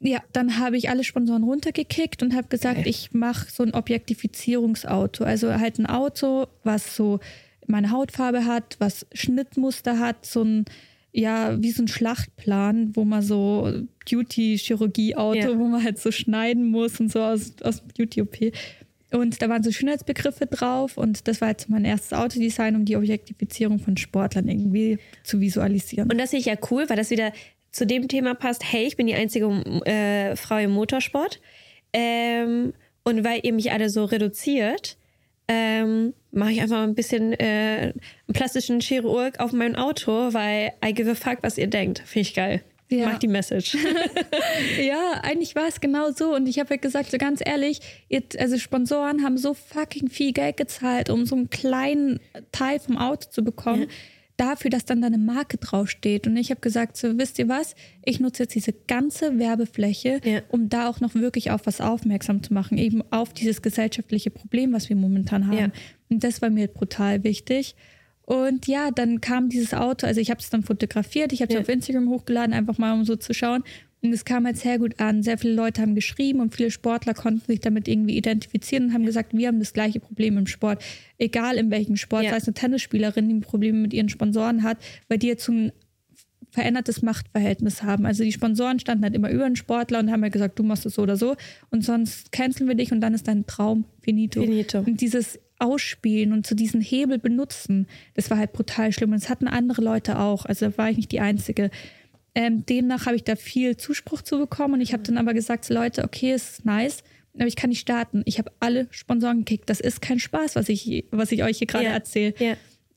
ja, dann habe ich alle Sponsoren runtergekickt und habe gesagt, Geil. ich mache so ein Objektifizierungsauto. Also halt ein Auto, was so meine Hautfarbe hat, was Schnittmuster hat, so ein, ja, wie so ein Schlachtplan, wo man so Beauty-Chirurgie-Auto, Ja. wo man halt so schneiden muss und so aus, aus dem Beauty-OP. Und da waren so Schönheitsbegriffe drauf und das war jetzt mein erstes Autodesign, um die Objektifizierung von Sportlern irgendwie zu visualisieren. Und das sehe ich ja cool, weil das wieder zu dem Thema passt, hey, ich bin die einzige äh, Frau im Motorsport. Ähm, und weil ihr mich alle so reduziert, ähm, mache ich einfach ein bisschen äh, einen plastischen Chirurg auf mein Auto, weil I give a fuck, was ihr denkt. Finde ich geil. Ja. Mach die Message. ja, eigentlich war es genau so. Und ich habe ja gesagt, so ganz ehrlich, jetzt, also Sponsoren haben so fucking viel Geld gezahlt, um so einen kleinen Teil vom Auto zu bekommen. Ja. Dafür, dass dann da eine Marke draufsteht. Und ich habe gesagt, so wisst ihr was? Ich nutze jetzt diese ganze Werbefläche, ja. um da auch noch wirklich auf was aufmerksam zu machen, eben auf dieses gesellschaftliche Problem, was wir momentan haben. Und das war mir brutal wichtig. Und ja, dann kam dieses Auto, also ich habe es dann fotografiert, ich habe es ja. auf Instagram hochgeladen, einfach mal um so zu schauen. Und es kam halt sehr gut an. Sehr viele Leute haben geschrieben und viele Sportler konnten sich damit irgendwie identifizieren und haben gesagt, wir haben das gleiche Problem im Sport. Egal in welchem Sport, ja. sei es eine Tennisspielerin, die Probleme mit ihren Sponsoren hat, weil die jetzt so ein verändertes Machtverhältnis haben. Also die Sponsoren standen halt immer über den Sportler und haben halt gesagt, du machst es so oder so und sonst canceln wir dich und dann ist dein Traum finito. finito. Und dieses ausspielen und zu diesen Hebel benutzen, das war halt brutal schlimm. Und das hatten andere Leute auch. Also da war ich nicht die Einzige. Ähm, demnach habe ich da viel Zuspruch zu bekommen und ich habe dann aber gesagt, Leute, okay, es ist nice, aber ich kann nicht starten. Ich habe alle Sponsoren gekickt. Das ist kein Spaß, was ich, was ich euch hier gerade yeah. erzähle. Yeah.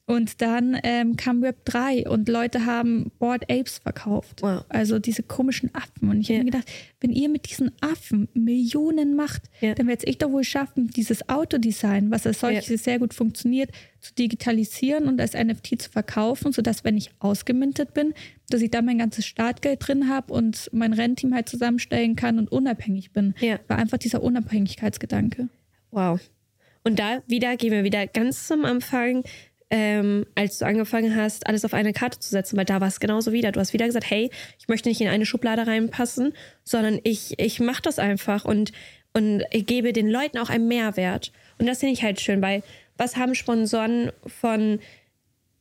Und dann ähm, kam Web 3 und Leute haben Board Apes verkauft. Wow. Also diese komischen Affen. Und ich yeah. habe mir gedacht, wenn ihr mit diesen Affen Millionen macht, yeah. dann werde ich doch wohl schaffen, dieses Autodesign, was als solches yeah. sehr gut funktioniert, zu digitalisieren und als NFT zu verkaufen, sodass, wenn ich ausgemintet bin, dass ich da mein ganzes Startgeld drin habe und mein Rennteam halt zusammenstellen kann und unabhängig bin. War einfach dieser Unabhängigkeitsgedanke. Wow. Und da wieder gehen wir wieder ganz zum Anfang ähm, als du angefangen hast, alles auf eine Karte zu setzen, weil da war es genauso wieder. Du hast wieder gesagt, hey, ich möchte nicht in eine Schublade reinpassen, sondern ich, ich mache das einfach und, und ich gebe den Leuten auch einen Mehrwert. Und das finde ich halt schön, weil was haben Sponsoren von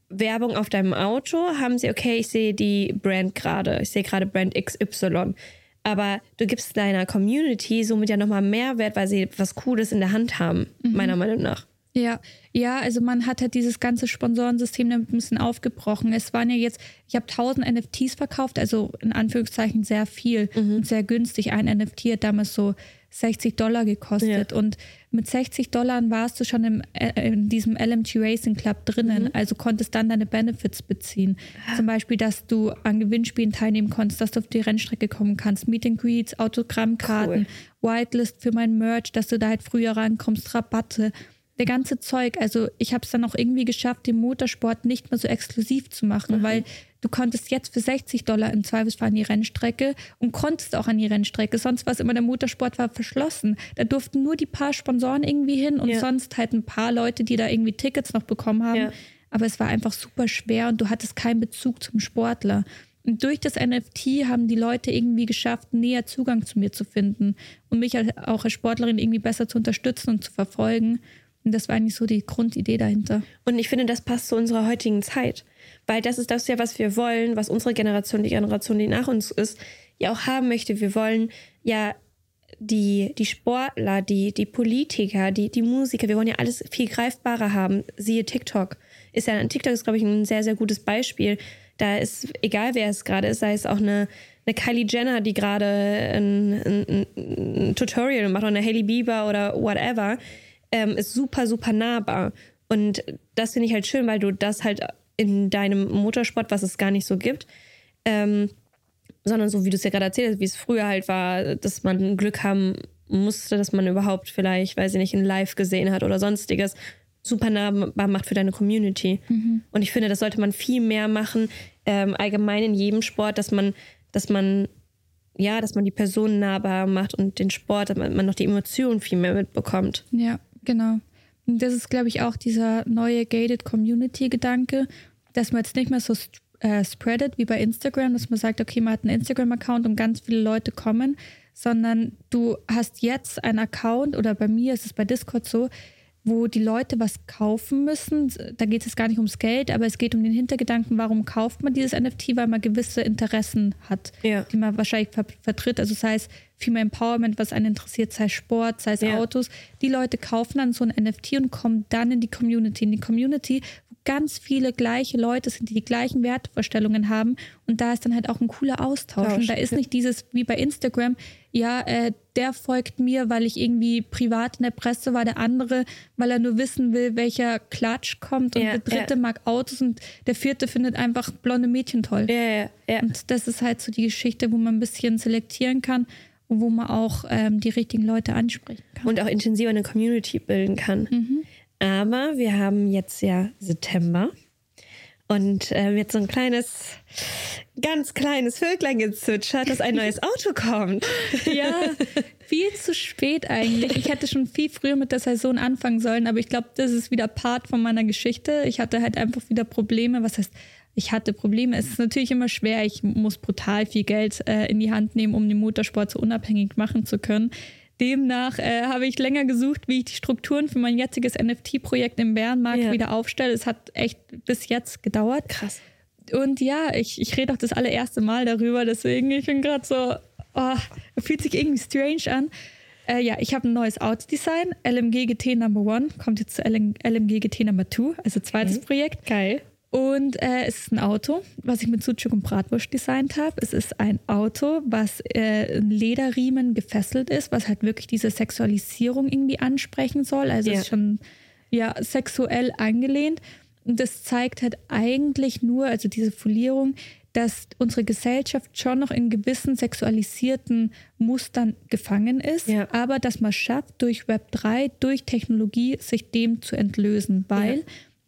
Werbung auf deinem Auto? Haben sie, okay, ich sehe die Brand gerade, ich sehe gerade Brand XY. Aber du gibst deiner Community somit ja nochmal Mehrwert, weil sie was Cooles in der Hand haben, mhm. meiner Meinung nach. Ja, ja, also man hat halt dieses ganze Sponsorensystem damit ein bisschen aufgebrochen. Es waren ja jetzt, ich habe 1000 NFTs verkauft, also in Anführungszeichen sehr viel mhm. und sehr günstig. Ein NFT hat damals so 60 Dollar gekostet ja. und mit 60 Dollar warst du schon im, äh, in diesem LMG Racing Club drinnen, mhm. also konntest dann deine Benefits beziehen. Ah. Zum Beispiel, dass du an Gewinnspielen teilnehmen konntest, dass du auf die Rennstrecke kommen kannst, Meet and Greets, Autogrammkarten, cool. Whitelist für mein Merch, dass du da halt früher rankommst, Rabatte der ganze Zeug. Also ich habe es dann auch irgendwie geschafft, den Motorsport nicht mehr so exklusiv zu machen, mhm. weil du konntest jetzt für 60 Dollar im Zweifelsfall an die Rennstrecke und konntest auch an die Rennstrecke. Sonst war es immer, der Motorsport war verschlossen. Da durften nur die paar Sponsoren irgendwie hin und ja. sonst halt ein paar Leute, die da irgendwie Tickets noch bekommen haben. Ja. Aber es war einfach super schwer und du hattest keinen Bezug zum Sportler. Und durch das NFT haben die Leute irgendwie geschafft, näher Zugang zu mir zu finden und mich auch als Sportlerin irgendwie besser zu unterstützen und zu verfolgen. Und das war eigentlich so die Grundidee dahinter. Und ich finde, das passt zu unserer heutigen Zeit. Weil das ist das ja, was wir wollen, was unsere Generation, die Generation, die nach uns ist, ja auch haben möchte. Wir wollen ja die, die Sportler, die, die Politiker, die, die Musiker, wir wollen ja alles viel greifbarer haben. Siehe TikTok. Ist ja, TikTok ist, glaube ich, ein sehr, sehr gutes Beispiel. Da ist, egal wer es gerade ist, sei es auch eine, eine Kylie Jenner, die gerade ein, ein, ein Tutorial macht oder eine Hailey Bieber oder whatever ähm, ist super, super nahbar. Und das finde ich halt schön, weil du das halt in deinem Motorsport, was es gar nicht so gibt, ähm, sondern so wie du es ja gerade erzählt hast, wie es früher halt war, dass man Glück haben musste, dass man überhaupt vielleicht, weiß ich nicht, ein Live gesehen hat oder sonstiges, super nahbar macht für deine Community. Mhm. Und ich finde, das sollte man viel mehr machen, ähm, allgemein in jedem Sport, dass man, dass man ja, dass man die Person nahbar macht und den Sport, dass man noch die Emotionen viel mehr mitbekommt. Ja, Genau. Und das ist, glaube ich, auch dieser neue Gated Community-Gedanke, dass man jetzt nicht mehr so äh, spreadet wie bei Instagram, dass man sagt, okay, man hat einen Instagram-Account und ganz viele Leute kommen, sondern du hast jetzt einen Account oder bei mir ist es bei Discord so, wo die Leute was kaufen müssen. Da geht es gar nicht ums Geld, aber es geht um den Hintergedanken, warum kauft man dieses NFT, weil man gewisse Interessen hat, ja. die man wahrscheinlich ver vertritt. Also sei es Female Empowerment, was einen interessiert, sei es Sport, sei es ja. Autos. Die Leute kaufen dann so ein NFT und kommen dann in die Community. In die Community, ganz viele gleiche Leute sind, die die gleichen Wertevorstellungen haben. Und da ist dann halt auch ein cooler Austausch. Tausch, Und da ist nicht dieses wie bei Instagram, ja, äh, der folgt mir, weil ich irgendwie privat in der Presse war, der andere, weil er nur wissen will, welcher Klatsch kommt. Und Ja, der dritte ja. mag Autos und der vierte findet einfach blonde Mädchen toll. Ja, ja, ja. Und das ist halt so die Geschichte, wo man ein bisschen selektieren kann und wo man auch ähm, die richtigen Leute ansprechen kann. Und auch intensiver eine Community bilden kann. Aber wir haben jetzt ja September. Und ähm, jetzt so ein kleines, ganz kleines Vöglein gezwitschert, dass ein neues Auto kommt. Ja, viel zu spät eigentlich. Ich hätte schon viel früher mit der Saison anfangen sollen, aber ich glaube, das ist wieder Part von meiner Geschichte. Ich hatte halt einfach wieder Probleme. Was heißt, ich hatte Probleme. Es ist natürlich immer schwer. Ich muss brutal viel Geld äh, in die Hand nehmen, um den Motorsport so unabhängig machen zu können. Demnach äh, habe ich länger gesucht, wie ich die Strukturen für mein jetziges NFT-Projekt im Bärenmarkt Ja. wieder aufstelle. Es hat echt bis jetzt gedauert. Krass. Und ja, ich, ich rede auch das allererste Mal darüber, deswegen, ich bin gerade so, oh, fühlt sich irgendwie strange an. Äh, ja, ich habe ein neues Autodesign, LMG GT Number One, kommt jetzt zu LM, LMG GT Number Two, also zweites Projekt. Geil. Und äh, es ist ein Auto, was ich mit Sucuk und Bratwurst designt habe. Es ist ein Auto, was äh, ein Lederriemen gefesselt ist, was halt wirklich diese Sexualisierung irgendwie ansprechen soll. Also es ist schon ja, sexuell angelehnt. Und das zeigt halt eigentlich nur, also diese Folierung, dass unsere Gesellschaft schon noch in gewissen sexualisierten Mustern gefangen ist, Ja. aber dass man schafft, durch Web 3, durch Technologie, sich dem zu entlösen, weil Ja.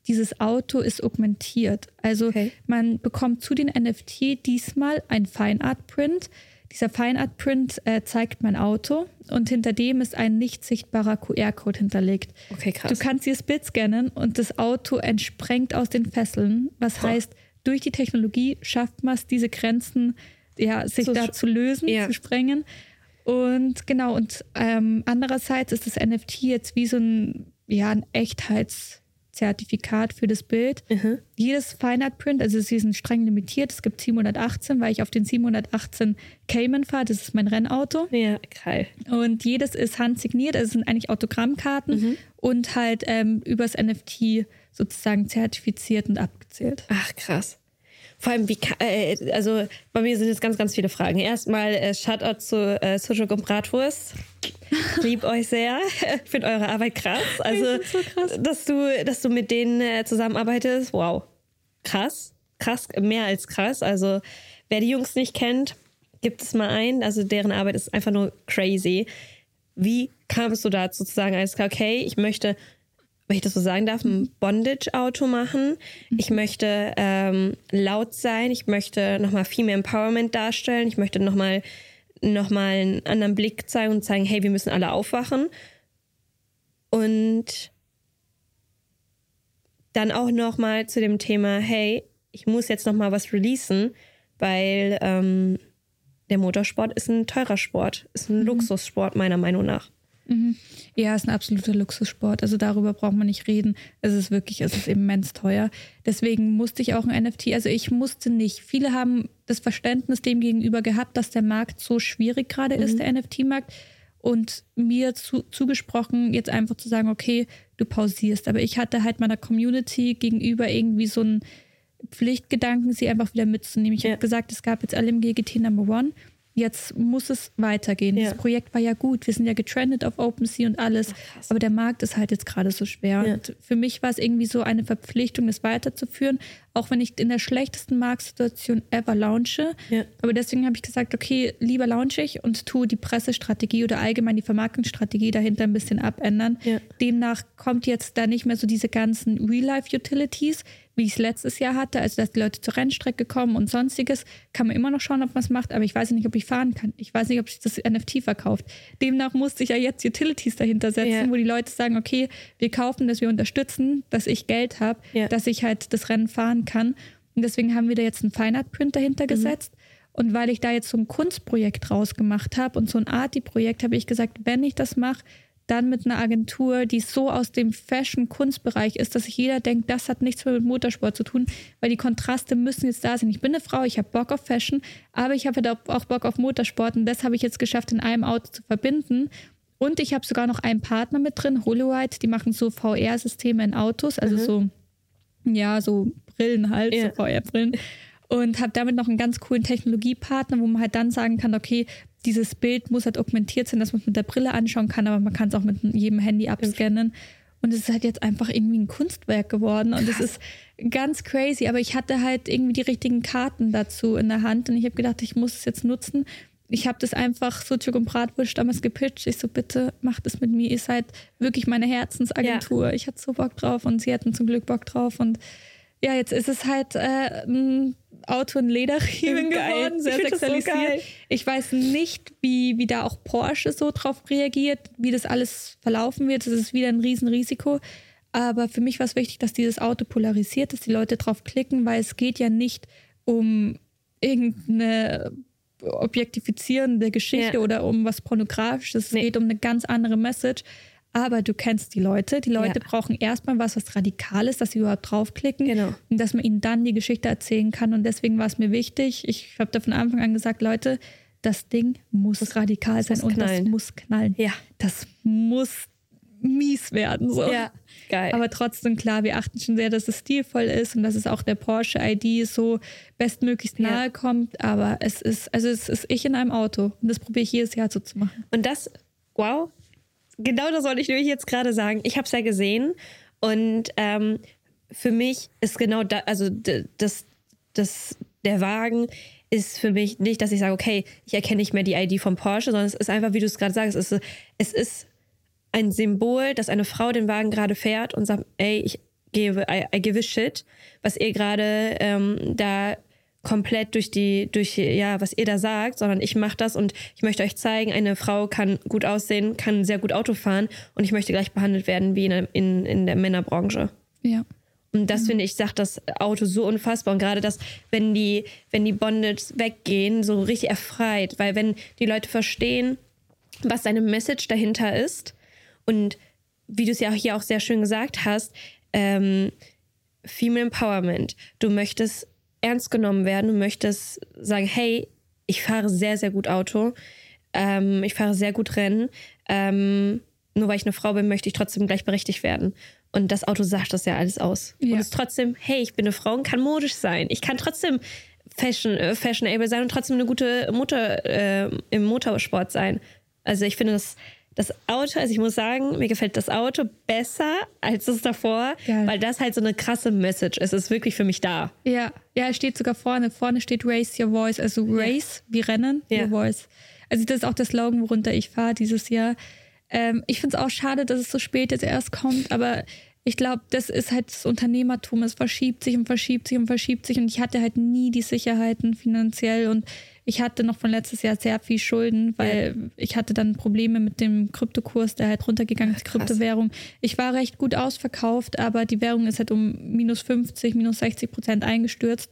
Dieses Auto ist augmentiert. Also Okay. man bekommt zu den NFT diesmal ein Fine Art Print. Dieser Fine Art Print äh, zeigt mein Auto und hinter dem ist ein nicht sichtbarer QR-Code hinterlegt. Okay, krass. Du kannst dieses Bild scannen und das Auto entsprengt aus den Fesseln. Was heißt, durch die Technologie schafft man es, diese Grenzen ja, sich Zu da zu lösen, Ja. zu sprengen. Und genau, und ähm, andererseits ist das NFT jetzt wie so ein, ja, ein Echtheitszertifikat für das Bild. Mhm. Jedes Fine Art Print, also sie sind streng limitiert, es gibt 718, weil ich auf den 718 Cayman fahre, das ist mein Rennauto. Ja, geil. Und jedes ist handsigniert, also es sind eigentlich Autogrammkarten und halt ähm, übers NFT sozusagen zertifiziert und abgezählt. Ach, krass. Vor allem, wie, äh, also bei mir sind jetzt ganz, ganz viele Fragen. Erstmal äh, Shoutout zu äh, Sujuk und Bratwurst. Lieb euch sehr. Ich finde eure Arbeit krass. Also, so krass. dass du, dass du mit denen äh, zusammenarbeitest, wow. Krass. Krass, mehr als krass. Also, wer die Jungs nicht kennt, gibt es mal ein. Also, deren Arbeit ist einfach nur crazy. Wie kamst du dazu zu sagen, alles klar, okay, ich möchte, wenn ich das so sagen darf, ein Bondage-Auto machen. Ich möchte ähm, laut sein. Ich möchte nochmal Female Empowerment darstellen. Ich möchte nochmal noch mal einen anderen Blick zeigen und zeigen, hey, wir müssen alle aufwachen. Und dann auch nochmal zu dem Thema, hey, ich muss jetzt nochmal was releasen, weil ähm, der Motorsport ist ein teurer Sport, ist ein Luxussport meiner Meinung nach. Ja, ist ein absoluter Luxussport. Also darüber braucht man nicht reden. Es ist wirklich, es ist immens teuer. Deswegen musste ich auch ein NFT. Also ich musste nicht. Viele haben das Verständnis dem gegenüber gehabt, dass der Markt so schwierig gerade ist, der NFT-Markt. Und mir zu, zugesprochen, jetzt einfach zu sagen, okay, du pausierst. Aber ich hatte halt meiner Community gegenüber irgendwie so einen Pflichtgedanken, sie einfach wieder mitzunehmen. Ich Ja. habe gesagt, es gab jetzt LMG GT Number One. Jetzt muss es weitergehen. Ja. Das Projekt war ja gut. Wir sind ja getrennt auf OpenSea und alles. krass. aber der Markt ist halt jetzt gerade so schwer. Ja. Und für mich war es irgendwie so eine Verpflichtung, das weiterzuführen, auch wenn ich in der schlechtesten Marktsituation ever launche. Ja. Aber deswegen habe ich gesagt, okay, lieber launche ich und tue die Pressestrategie oder allgemein die Vermarktungsstrategie dahinter ein bisschen abändern. Ja. Demnach kommt jetzt da nicht mehr so diese ganzen Real-Life-Utilities, wie ich es letztes Jahr hatte, also dass die Leute zur Rennstrecke kommen und sonstiges, kann man immer noch schauen, ob man es macht, aber ich weiß nicht, ob ich fahren kann. Ich weiß nicht, ob sich das NFT verkauft. Demnach musste ich ja jetzt Utilities dahinter setzen, Ja. wo die Leute sagen, okay, wir kaufen das, wir unterstützen, dass ich Geld habe, Ja. dass ich halt das Rennen fahren kann. Und deswegen haben wir da jetzt einen Fine Art Print dahinter Mhm. gesetzt. Und weil ich da jetzt so ein Kunstprojekt rausgemacht habe und so ein Arty-Projekt, habe ich gesagt, wenn ich das mache, dann mit einer Agentur, die so aus dem Fashion-Kunstbereich ist, dass sich jeder denkt, das hat nichts mehr mit Motorsport zu tun, weil die Kontraste müssen jetzt da sein. Ich bin eine Frau, ich habe Bock auf Fashion, aber ich habe auch- Bock auf Motorsport und das habe ich jetzt geschafft, in einem Auto zu verbinden. Und ich habe sogar noch einen Partner mit drin, Holowite, die machen so VR-Systeme in Autos, also so ja, so Brillen halt, Ja. so VR-Brillen. Und habe damit noch einen ganz coolen Technologiepartner, wo man halt dann sagen kann, okay, dieses Bild muss halt augmentiert sein, dass man es mit der Brille anschauen kann, aber man kann es auch mit jedem Handy abscannen. Und es ist halt jetzt einfach irgendwie ein Kunstwerk geworden. Und es ist ganz crazy. Aber ich hatte halt irgendwie die richtigen Karten dazu in der Hand. Und ich habe gedacht, ich muss es jetzt nutzen. Ich habe das einfach Sucuk und Bratwurst damals gepitcht. Ich so, bitte macht es mit mir. Ihr seid wirklich meine Herzensagentur. Ich hatte so Bock drauf und sie hatten zum Glück Bock drauf. Und ja, jetzt ist es halt äh, ein Auto in Lederriemen geworden, sehr Ich so sexualisiert. geil. Ich weiß nicht, wie, wie da auch Porsche so drauf reagiert, wie das alles verlaufen wird. Das ist wieder ein Riesenrisiko. Aber für mich war es wichtig, dass dieses Auto polarisiert, dass die Leute drauf klicken, weil es geht ja nicht um irgendeine objektifizierende Geschichte Ja. oder um was Pornografisches. Es Nee. geht um eine ganz andere Message. Aber du kennst die Leute. Die Leute Ja. brauchen erstmal was, was radikal ist, dass sie überhaupt draufklicken Genau. und dass man ihnen dann die Geschichte erzählen kann. Und deswegen war es mir wichtig. Ich habe da von Anfang an gesagt, Leute, das Ding muss radikal sein muss und knallen. das muss knallen. Ja. Das muss mies werden. So. Ja, geil. Aber trotzdem, klar, wir achten schon sehr, dass es stilvoll ist und dass es auch der Porsche ID so bestmöglichst Ja. nahe kommt. Aber es ist, also es ist ich in einem Auto. Und das probiere ich jedes Jahr so zu machen. Und das, wow, genau das wollte ich nämlich jetzt gerade sagen. Ich habe es ja gesehen und ähm, für mich ist genau da, also das, das, der Wagen ist für mich nicht, dass ich sage, okay, ich erkenne nicht mehr die ID vom Porsche, sondern es ist einfach, wie du es gerade sagst, es ist, es ist ein Symbol, dass eine Frau den Wagen gerade fährt und sagt, ey, ich gebe, I, I give a shit, was ihr gerade ähm, da komplett durch die, durch, ja, was ihr da sagt, sondern ich mache das und ich möchte euch zeigen, eine Frau kann gut aussehen, kann sehr gut Auto fahren und ich möchte gleich behandelt werden wie in, der- in, in der Männerbranche. Ja. Und das finde ich, sagt das Auto so unfassbar. Und gerade das, wenn die, wenn die Bondage weggehen, so richtig erfreit. Weil wenn die Leute verstehen, was seine Message dahinter ist und wie du es ja hier auch sehr schön gesagt hast, ähm, Female Empowerment. Du möchtest ernst genommen werden, du möchtest sagen, hey, ich fahre sehr, sehr gut Auto, ähm, ich fahre sehr gut Rennen. Ähm, nur weil ich eine Frau bin, möchte ich trotzdem gleichberechtigt werden. Und das Auto sagt das ja alles aus. Ja. Und es ist trotzdem, hey, ich bin eine Frau und kann modisch sein. Ich kann trotzdem fashion, äh, fashionable sein und trotzdem eine gute Mutter äh, im Motorsport sein. Also ich finde das, das Auto, also ich muss sagen, mir gefällt das Auto besser als das davor, Geil. weil das halt so eine krasse Message ist. Es ist wirklich für mich da. Ja, ja, es steht sogar vorne. Vorne steht Raise Your Voice, also Race, wie Rennen, Ja. Your Voice. Also das ist auch der Slogan, worunter ich fahre dieses Jahr. Ähm, ich finde es auch schade, dass es so spät jetzt erst kommt, aber ich glaube, das ist halt das Unternehmertum. Es verschiebt sich und verschiebt sich und verschiebt sich und ich hatte halt nie die Sicherheiten finanziell und ich hatte noch von letztes Jahr sehr viel Schulden, weil ich hatte dann Probleme mit dem Kryptokurs, der halt runtergegangen ist, krass. Kryptowährung. Ich war recht gut ausverkauft, aber die Währung ist halt um minus 50, minus 60 Prozent eingestürzt,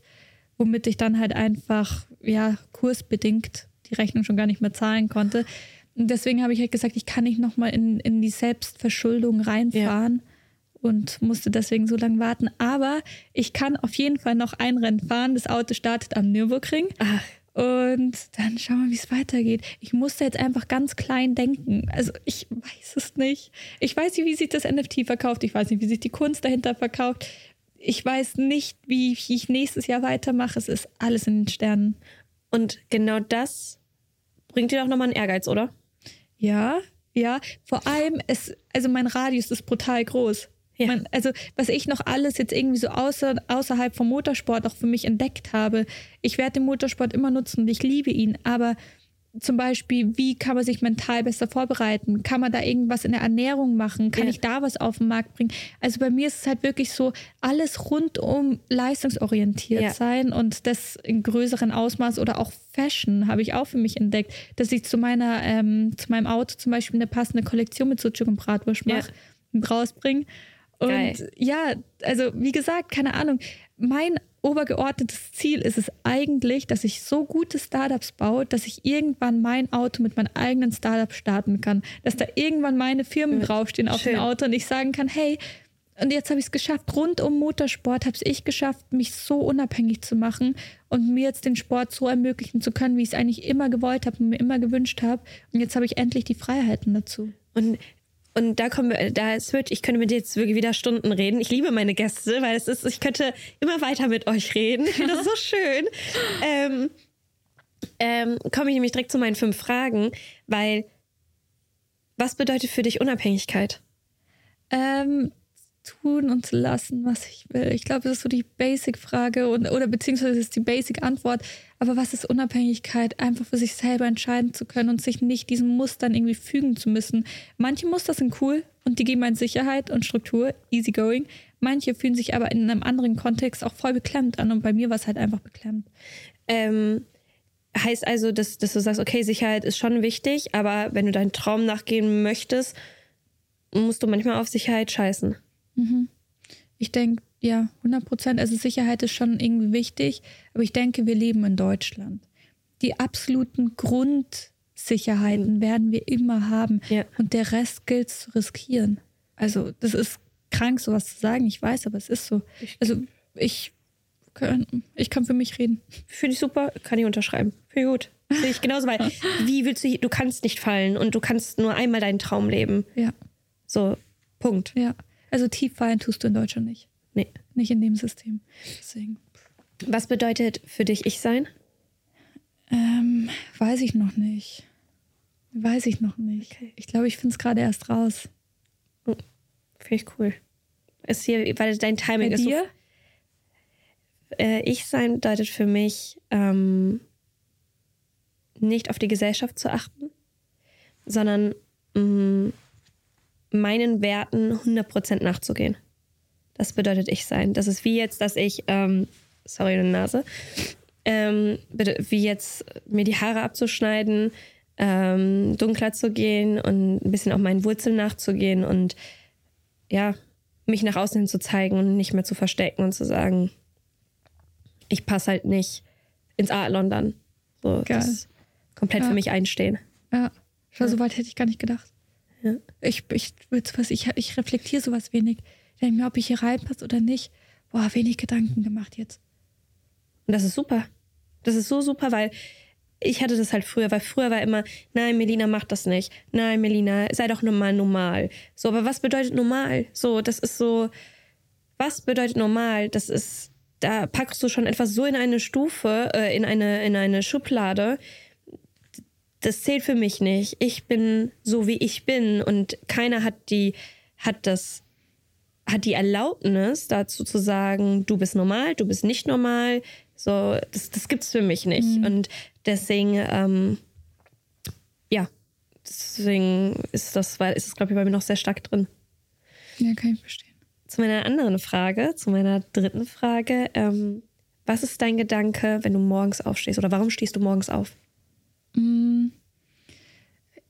womit ich dann halt einfach, ja, kursbedingt die Rechnung schon gar nicht mehr zahlen konnte. Und deswegen habe ich halt gesagt, ich kann nicht nochmal in, in die Selbstverschuldung reinfahren und musste deswegen so lange warten. Aber ich kann auf jeden Fall noch ein Rennen fahren. Das Auto startet am Nürburgring. Ach, Und dann schauen wir, wie es weitergeht. Ich musste jetzt einfach ganz klein denken. Also ich weiß es nicht. Ich weiß nicht, wie sich das NFT verkauft. Ich weiß nicht, wie sich die Kunst dahinter verkauft. Ich weiß nicht, wie ich nächstes Jahr weitermache. Es ist alles in den Sternen. und genau das bringt dir doch nochmal einen Ehrgeiz, oder? Ja, ja. Vor allem, es, also mein Radius ist brutal groß. Ja. Man, also, was ich noch alles jetzt irgendwie so außer, außerhalb vom Motorsport auch für mich entdeckt habe. Ich werde den Motorsport immer nutzen und ich liebe ihn, aber zum Beispiel, wie kann man sich mental besser vorbereiten? Kann man da irgendwas in der Ernährung machen? Kann Ja. ich da was auf den Markt bringen? Also bei mir ist es halt wirklich so, alles rundum leistungsorientiert Ja. sein und das in größeren Ausmaß oder auch Fashion habe ich auch für mich entdeckt, dass ich zu meiner, ähm, zu meinem Auto zum Beispiel eine passende Kollektion mit Sucuk und Bratwurst Ja. mache und rausbringe. Und Geil. ja, also wie gesagt, keine Ahnung. Mein obergeordnetes Ziel ist es eigentlich, dass ich so gute Startups baue, dass ich irgendwann mein Auto mit meinem eigenen Startup starten kann. Dass da irgendwann meine Firmen draufstehen auf Schön. dem Auto und ich sagen kann, hey, und jetzt habe ich es geschafft. Rund um Motorsport habe ich geschafft, mich so unabhängig zu machen und mir jetzt den Sport so ermöglichen zu können, wie ich es eigentlich immer gewollt habe und mir immer gewünscht habe. Und jetzt habe ich endlich die Freiheiten dazu. Und und da kommen wir, da switch, ich könnte mit dir jetzt wirklich wieder Stunden reden. Ich liebe meine Gäste, weil es ist, ich könnte immer weiter mit euch reden. Das so schön. Ähm, ähm, komme ich nämlich direkt zu meinen fünf Fragen, weil was bedeutet für dich Unabhängigkeit? Ähm, tun und zu lassen, was ich will. Ich glaube, das ist so die Basic-Frage oder beziehungsweise ist die Basic-Antwort. Aber was ist Unabhängigkeit? Einfach für sich selber entscheiden zu können und sich nicht diesen Mustern irgendwie fügen zu müssen. Manche Muster sind cool und die geben einen Sicherheit und Struktur, easy going. Manche fühlen sich aber in einem anderen Kontext auch voll beklemmt an und bei mir war es halt einfach beklemmt. Ähm, heißt also, dass, dass du sagst, okay, Sicherheit ist schon wichtig, aber wenn du deinen Traum nachgehen möchtest, musst du manchmal auf Sicherheit scheißen. Mhm. Ich denke, ja, 100 Prozent. Also Sicherheit ist schon irgendwie wichtig, aber ich denke, wir leben in Deutschland. Die absoluten Grundsicherheiten mhm. werden wir immer haben ja. und der Rest gilt zu riskieren. Also das ist krank, sowas zu sagen, ich weiß, aber es ist so. Also ich kann, ich kann für mich reden. Finde ich super, kann ich unterschreiben. Finde ich gut. Finde ich genauso, weil wie willst du, du kannst nicht fallen und du kannst nur einmal deinen Traum leben. Ja. So, Punkt. Ja. Also tief fallen tust du in Deutschland nicht. Nee. Nicht in dem System. Deswegen. Was bedeutet für dich Ich sein? Ähm, weiß ich noch nicht. Weiß ich noch nicht. Okay. Ich glaube, ich finde es gerade erst raus. Oh, finde ich cool. Ist hier, weil dein Timing Bei ist dir? so. Äh, ich sein bedeutet für mich, ähm, nicht auf die Gesellschaft zu achten, sondern mh, mm, meinen Werten 100% nachzugehen. Das bedeutet ich sein. Das ist wie jetzt, dass ich, ähm, sorry, eine Nase, ähm, wie jetzt mir die Haare abzuschneiden, ähm, dunkler zu gehen und ein bisschen auch meinen Wurzeln nachzugehen und ja, mich nach außen hin zu zeigen und nicht mehr zu verstecken und zu sagen, ich passe halt nicht ins Art London. So, Geil. Das komplett ja. für mich einstehen. Ja, ja. so weit hätte ich gar nicht gedacht. Ja. Ich, ich, ich, ich reflektiere sowas wenig. Ich denke mir, ob ich hier reinpasse oder nicht. Boah, wenig Gedanken gemacht jetzt. Und das ist super. Das ist so super, weil ich hatte das halt früher, weil früher war immer, nein, Melina, mach das nicht. Nein, Melina, sei doch normal normal. So, aber was bedeutet normal? So, das ist so, was bedeutet normal? Das ist, da packst du schon etwas so in eine Stufe, äh, in eine, in eine Schublade, das zählt für mich nicht. Ich bin so, wie ich bin und keiner hat die, hat das, hat die Erlaubnis dazu zu sagen, du bist normal, du bist nicht normal. So, das, das gibt's für mich nicht. Mhm. Und deswegen, ähm, ja, deswegen ist das, weil ist es, glaube ich, bei mir noch sehr stark drin. Ja, kann ich verstehen. Zu meiner anderen Frage, zu meiner dritten Frage, ähm, was ist dein Gedanke, wenn du morgens aufstehst? Oder warum stehst du morgens auf? Mm.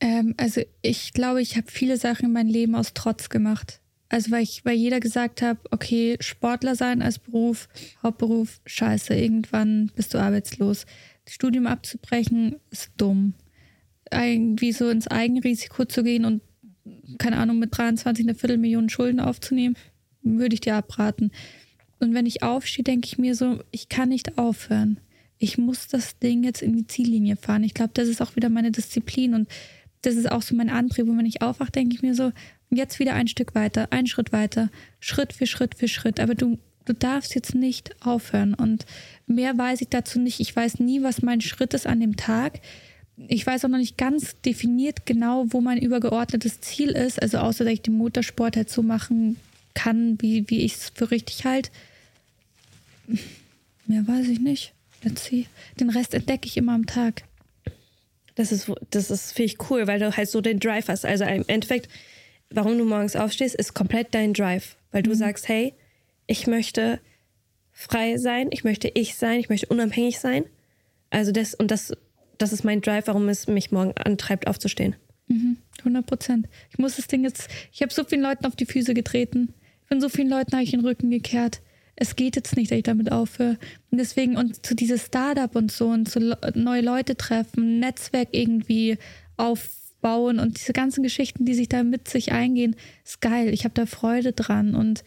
Ähm, also ich glaube, ich habe viele Sachen in meinem Leben aus Trotz gemacht. Also weil ich, weil jeder gesagt hat, okay, Sportler sein als Beruf, Hauptberuf, scheiße, irgendwann bist du arbeitslos. Studium abzubrechen ist dumm. Irgendwie so ins Eigenrisiko zu gehen und keine Ahnung, mit 23 eine Viertelmillion Schulden aufzunehmen, würde ich dir abraten. Und wenn ich aufstehe, denke ich mir so, ich kann nicht aufhören ich muss das Ding jetzt in die Ziellinie fahren. Ich glaube, das ist auch wieder meine Disziplin und das ist auch so mein Antrieb. Und wenn ich aufwache, denke ich mir so, jetzt wieder ein Stück weiter, ein Schritt weiter, Schritt für Schritt für Schritt. Aber du, du darfst jetzt nicht aufhören. Und mehr weiß ich dazu nicht. Ich weiß nie, was mein Schritt ist an dem Tag. Ich weiß auch noch nicht ganz definiert genau, wo mein übergeordnetes Ziel ist. Also außer, dass ich den Motorsport halt so machen kann, wie, wie ich es für richtig halte. Mehr weiß ich nicht. Erzähl. Den Rest entdecke ich immer am Tag. Das ist, das ist, finde ich cool, weil du halt so den Drive hast. Also im Endeffekt, warum du morgens aufstehst, ist komplett dein Drive. Weil du mhm. sagst, hey, ich möchte frei sein, ich möchte ich sein, ich möchte unabhängig sein. Also das, und das, das ist mein Drive, warum es mich morgen antreibt, aufzustehen. Mhm, 100 Prozent. Ich muss das Ding jetzt, ich habe so vielen Leuten auf die Füße getreten. Von so vielen Leuten habe ich den Rücken gekehrt es geht jetzt nicht, dass ich damit aufhöre. Und deswegen, und zu dieses Startup und so und zu neue Leute treffen, Netzwerk irgendwie aufbauen und diese ganzen Geschichten, die sich da mit sich eingehen, ist geil. Ich habe da Freude dran. Und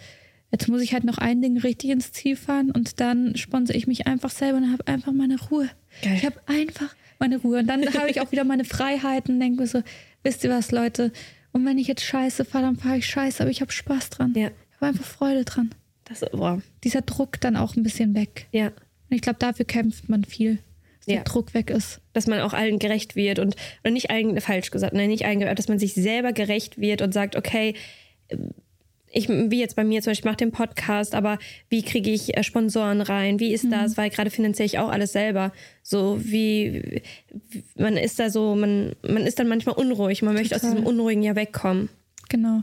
jetzt muss ich halt noch ein Ding richtig ins Ziel fahren und dann sponsere ich mich einfach selber und habe einfach meine Ruhe. Geil. Ich habe einfach meine Ruhe. Und dann habe ich auch wieder meine Freiheiten und denke mir so, wisst ihr was, Leute? Und wenn ich jetzt scheiße fahre, dann fahre ich scheiße, aber ich habe Spaß dran. Ja. Ich habe einfach Freude dran. Das, boah. Dieser Druck dann auch ein bisschen weg. Ja. Und ich glaube, dafür kämpft man viel, dass Ja. der Druck weg ist. Dass man auch allen gerecht wird und, oder nicht allen, falsch gesagt, nein, nicht allen, dass man sich selber gerecht wird und sagt, okay, ich, wie jetzt bei mir zum Beispiel, ich mache den Podcast, aber wie kriege ich äh, Sponsoren rein? Wie ist das? Weil gerade finanziere ich auch alles selber. So wie, wie man ist da so, man, man ist dann manchmal unruhig. Man möchte aus Total. diesem Unruhigen ja wegkommen. Genau.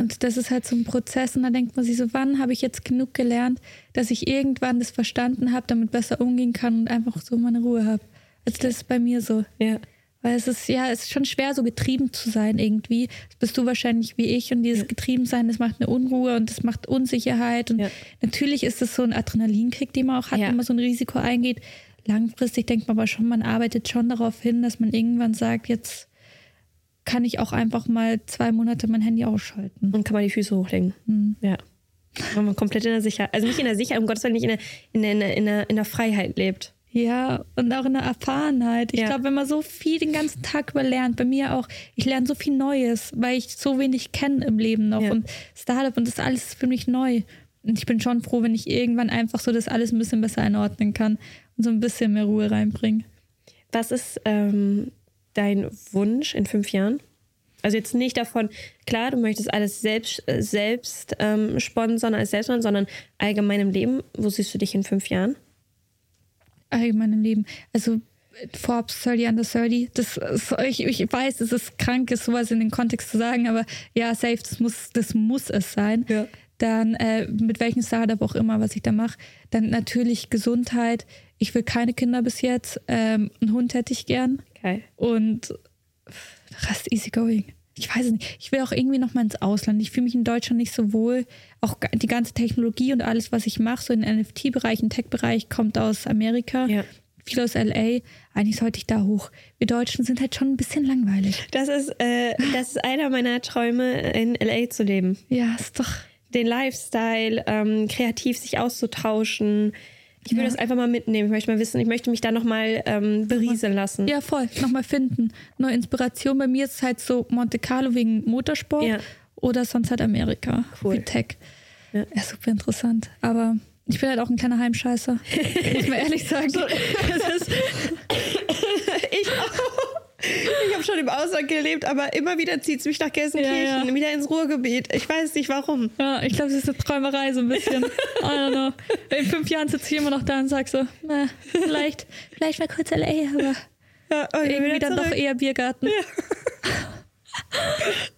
Und das ist halt so ein Prozess und da denkt man sich so, wann habe ich jetzt genug gelernt, dass ich irgendwann das verstanden habe, damit besser umgehen kann und einfach so meine Ruhe habe. Also das ist bei mir so. Ja. Weil es ist ja, es ist schon schwer, so getrieben zu sein irgendwie. Das bist du wahrscheinlich wie ich und dieses Getriebensein, das macht eine Unruhe und das macht Unsicherheit. Und Ja. natürlich ist es so ein Adrenalinkick, den man auch hat, Ja. wenn man so ein Risiko eingeht. Langfristig denkt man aber schon, man arbeitet schon darauf hin, dass man irgendwann sagt, jetzt kann ich auch einfach mal zwei Monate mein Handy ausschalten. Und kann man die Füße hochlegen. Ja. Wenn man komplett in der Sicherheit, also nicht in der Sicherheit, um Gottes Willen, nicht in der, in der, in der, in der, in der Freiheit lebt. Ja, und auch in der Erfahrenheit. Ich Ja. glaube, wenn man so viel den ganzen Tag über lernt, bei mir auch, ich lerne so viel Neues, weil ich so wenig kenne im Leben noch Ja. und Startup und das alles ist für mich neu. Und ich bin schon froh, wenn ich irgendwann einfach so das alles ein bisschen besser einordnen kann und so ein bisschen mehr Ruhe reinbringen. Was ist ähm, dein Wunsch in fünf Jahren? Also jetzt nicht davon, klar, du möchtest alles selbst, äh, selbst ähm, sponsern, als selbst, sondern allgemein im Leben. Wo siehst du dich in fünf Jahren? allgemein im Leben. Also Forbes 30 under 30, das ich, ich weiß, es ist krank, ist sowas in den Kontext zu sagen, aber ja, safe, das muss, das muss es sein. Ja. Dann äh, mit welchem Startup auch immer, was ich da mache. Dann natürlich Gesundheit. Ich will keine Kinder bis jetzt. Ähm, einen Hund hätte ich gern. Geil. Und Rest easy going. Ich weiß es nicht. Ich will auch irgendwie noch mal ins Ausland. Ich fühle mich in Deutschland nicht so wohl. Auch die ganze Technologie und alles, was ich mache, so im NFT-Bereich, im Tech-Bereich, kommt aus Amerika. Ja. Viel aus LA. Eigentlich sollte ich da hoch. Wir Deutschen sind halt schon ein bisschen langweilig. Das ist, äh, das ist einer meiner Träume, in LA zu leben. Ja, ist doch. Den Lifestyle, ähm, kreativ sich auszutauschen. Ich würde Ja. das einfach mal mitnehmen. Ich möchte mal wissen, ich möchte mich da nochmal ähm, berieseln lassen. Ja, voll. Nochmal finden. Neue Inspiration. Bei mir ist es halt so Monte Carlo wegen Motorsport Ja. oder sonst halt Amerika. Cool. Wie Tech. Ja. Ja. super interessant. Aber ich bin halt auch ein kleiner Heimscheißer. muss man ehrlich sagen. Das ist, Ich auch. Ich habe schon im Ausland gelebt, aber immer wieder zieht es mich nach Gelsenkirchen, Ja, ja. wieder ins Ruhrgebiet. Ich weiß nicht warum. ja, ich glaube, das ist eine Träumerei so ein bisschen. I don't know. In fünf Jahren sitze ich immer noch da und sag so, na, vielleicht, vielleicht mal kurz LA, aber Ja, irgendwie dann doch eher Biergarten.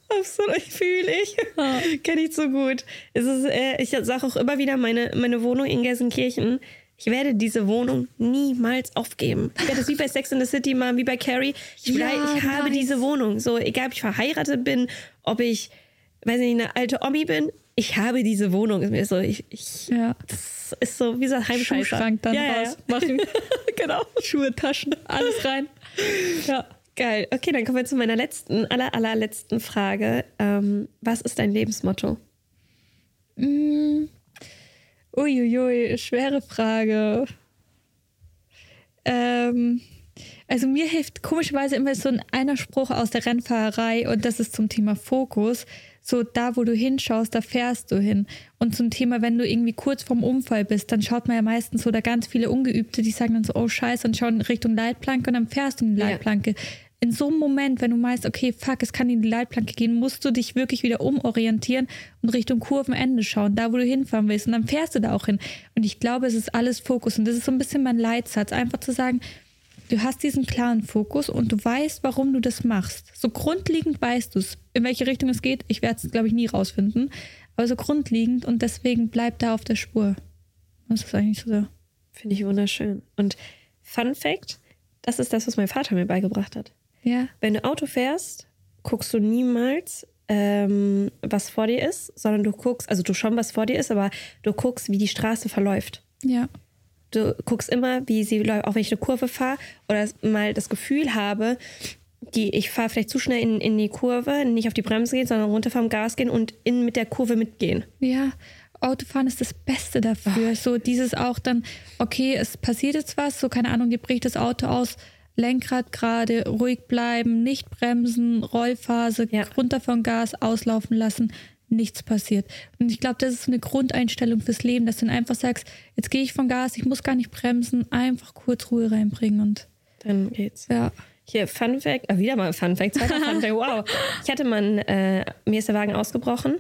Absolut, fühle ich. Ja. Kenne ich so gut. Es ist, äh, ich sage auch immer wieder, meine, meine Wohnung in Gelsenkirchen, ich werde diese Wohnung niemals aufgeben. Ich werde es wie bei Sex in the City machen, wie bei Carrie. Ich, bleib, Ja, ich habe nice. diese Wohnung. So, egal ob ich verheiratet bin, ob ich, weiß nicht, eine alte Omi bin, ich habe diese Wohnung. Ist mir so, ich, ich, Ja. das ist so wie so ein. Schuhschrank dann ja, ja, ja. rausmachen. genau. Schuhe, Taschen, alles rein. Ja. Geil. Okay, dann kommen wir zu meiner letzten, aller, allerletzten Frage. Ähm, was ist dein Lebensmotto? Mm. Uiuiui, schwere Frage. Ähm, also mir hilft komischerweise immer so ein einer Spruch aus der Rennfahrerei und das ist zum Thema Fokus. So da, wo du hinschaust, da fährst du hin. Und zum Thema, wenn du irgendwie kurz vorm Unfall bist, dann schaut man ja meistens so da ganz viele Ungeübte, die sagen dann so, oh scheiße, und schauen Richtung Leitplanke und dann fährst du in die Ja. In so einem Moment, wenn du meinst, okay, fuck, es kann in die Leitplanke gehen, musst du dich wirklich wieder umorientieren und Richtung Kurvenende schauen, da wo du hinfahren willst. Und dann fährst du da auch hin. Und ich glaube, es ist alles Fokus. Und das ist so ein bisschen mein Leitsatz, einfach zu sagen, du hast diesen klaren Fokus und du weißt, warum du das machst. So grundlegend weißt du es, in welche Richtung es geht. Ich werde es, glaube ich, nie rausfinden. Aber so grundlegend und deswegen bleib da auf der Spur. Das ist eigentlich so. Finde ich wunderschön. Und Fun Fact: Das ist das, was mein Vater mir beigebracht hat. Ja, Wenn du Auto fährst, guckst du niemals, ähm, was vor dir ist, sondern du guckst, also du schon, was vor dir ist, aber du guckst, wie die Straße verläuft. ja, Du guckst immer, wie sie läuft, auch wenn ich eine Kurve fahre oder mal das Gefühl habe, die, ich fahre vielleicht zu schnell in, in die Kurve, nicht auf die Bremse gehen, sondern runter vom Gas gehen und in mit der Kurve mitgehen. ja. Autofahren ist das Beste dafür. So dieses auch dann, okay, es passiert jetzt was, so keine Ahnung, dir bricht das Auto aus, Lenkrad gerade, ruhig bleiben, nicht bremsen, Rollphase, Ja. runter vom Gas, auslaufen lassen, nichts passiert. Und ich glaube, das ist eine Grundeinstellung fürs Leben, dass du dann einfach sagst, jetzt gehe ich vom Gas, ich muss gar nicht bremsen, einfach kurz Ruhe reinbringen und Dann geht's. ja. Hier, Fun Fact, ah, wieder mal Fun Fact, zweiter Fun Fact, wow. Ich hatte mal, äh, mir ist der Wagen ausgebrochen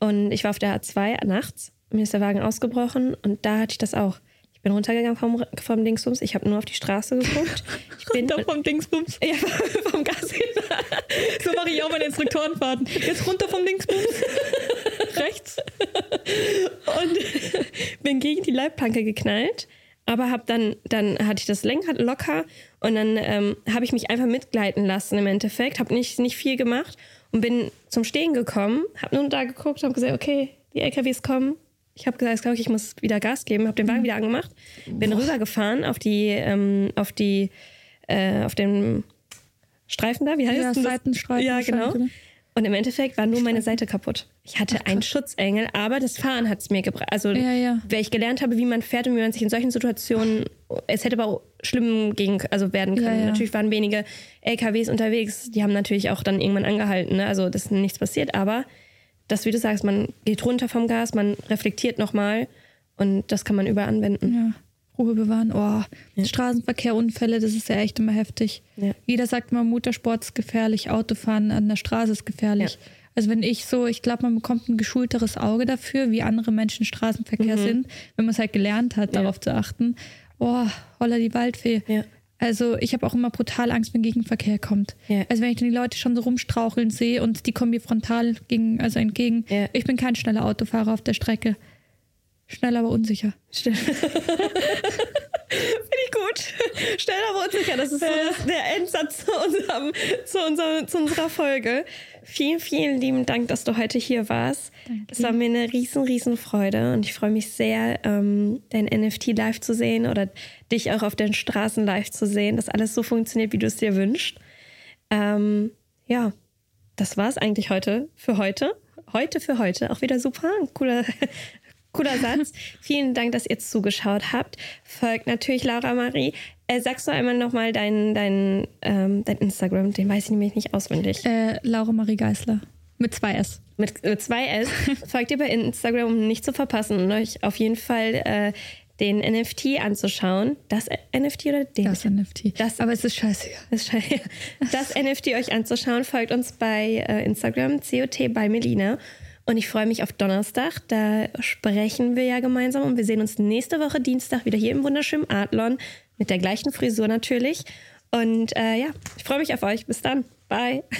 und ich war auf der A2 nachts, mir ist der Wagen ausgebrochen und da hatte ich das auch. Ich bin runtergegangen vom, vom Dingsbums, ich habe nur auf die Straße geguckt. Ich bin Runter vom Dingsbums. ja, vom Gas So mache ich auch meine Instruktorenfahrten. Jetzt runter vom Dingsbums. Rechts. und bin gegen die Leitplanke geknallt. Aber hab dann, dann hatte ich das Lenkrad locker und dann ähm, habe ich mich einfach mitgleiten lassen im Endeffekt. Habe nicht, nicht viel gemacht und bin zum Stehen gekommen. Habe nur da geguckt, habe gesagt, okay, die LKWs kommen. Ich habe gesagt, glaube ich, muss wieder Gas geben. Habe den Wagen wieder angemacht. Bin rübergefahren auf die, ähm, auf die, äh, auf den Streifen da. Wie heißt Ja, das? Seitenstreifen Ja, genau. Und im Endeffekt war nur meine Seite kaputt. Ich hatte einen Schutzengel, aber das Fahren hat es mir gebracht. Also, Ja, ja. weil ich gelernt habe, wie man fährt und wie man sich in solchen Situationen. Es hätte aber auch schlimm gegen, also werden können. Ja. Natürlich waren wenige LKWs unterwegs. Die haben natürlich auch dann irgendwann angehalten. Ne? Also, das ist nichts passiert. Aber das, wie du sagst, man geht runter vom Gas, man reflektiert nochmal und das kann man überall anwenden. Ja. Ruhe bewahren. Oh, Straßenverkehr, Unfälle, das ist ja echt immer heftig. Ja. Jeder sagt immer, Motorsport ist gefährlich, Autofahren an der Straße ist gefährlich. Ja. Also wenn ich so, ich glaube, man bekommt ein geschulteres Auge dafür, wie andere Menschen Straßenverkehr sind, wenn man es halt gelernt hat, Mhm. Ja. darauf zu achten. Oh, holla die Waldfee. Also ich habe auch immer brutal Angst, wenn Gegenverkehr kommt. Ja. Also wenn ich dann die Leute schon so rumstraucheln sehe und die kommen mir frontal gegen, also entgegen. Ja. Ich bin kein schneller Autofahrer auf der Strecke. Schnell, aber unsicher. Stimmt. Finde ich gut. Schnell aber unsicher. Das ist so der Endsatz zu, unserem, zu, unserem, zu unserer Folge. Vielen, vielen lieben Dank, dass du heute hier warst. Es war mir eine riesen, riesen Freude und ich freue mich sehr, ähm, dein NFT live zu sehen oder dich auch auf den Straßen live zu sehen, dass alles so funktioniert, wie du es dir wünschst. Ähm, ja, das war es eigentlich heute für heute. Heute für heute. Auch wieder super. Cooler, cooler Satz. Vielen Dank, dass ihr zugeschaut habt. Folgt natürlich Laura Marie. Äh, sagst du einmal nochmal dein, dein, ähm, dein Instagram? Den weiß ich nämlich nicht auswendig. Äh, Laura Marie Geisler. Mit zwei S. Mit, mit zwei S. Folgt ihr bei Instagram, um nicht zu verpassen und euch auf jeden Fall äh, den NFT anzuschauen. Das NFT oder den? Das NFT. Das- aber es ist scheißegal. Das, scheint- das NFT euch anzuschauen. Folgt uns bei äh, Instagram, COT bei Melina. Und ich freue mich auf Donnerstag. Da sprechen wir ja gemeinsam. Und wir sehen uns nächste Woche Dienstag wieder hier im wunderschönen Adlon. Mit der gleichen Frisur natürlich. Und äh, ja, ich freue mich auf euch. Bis dann. Bye.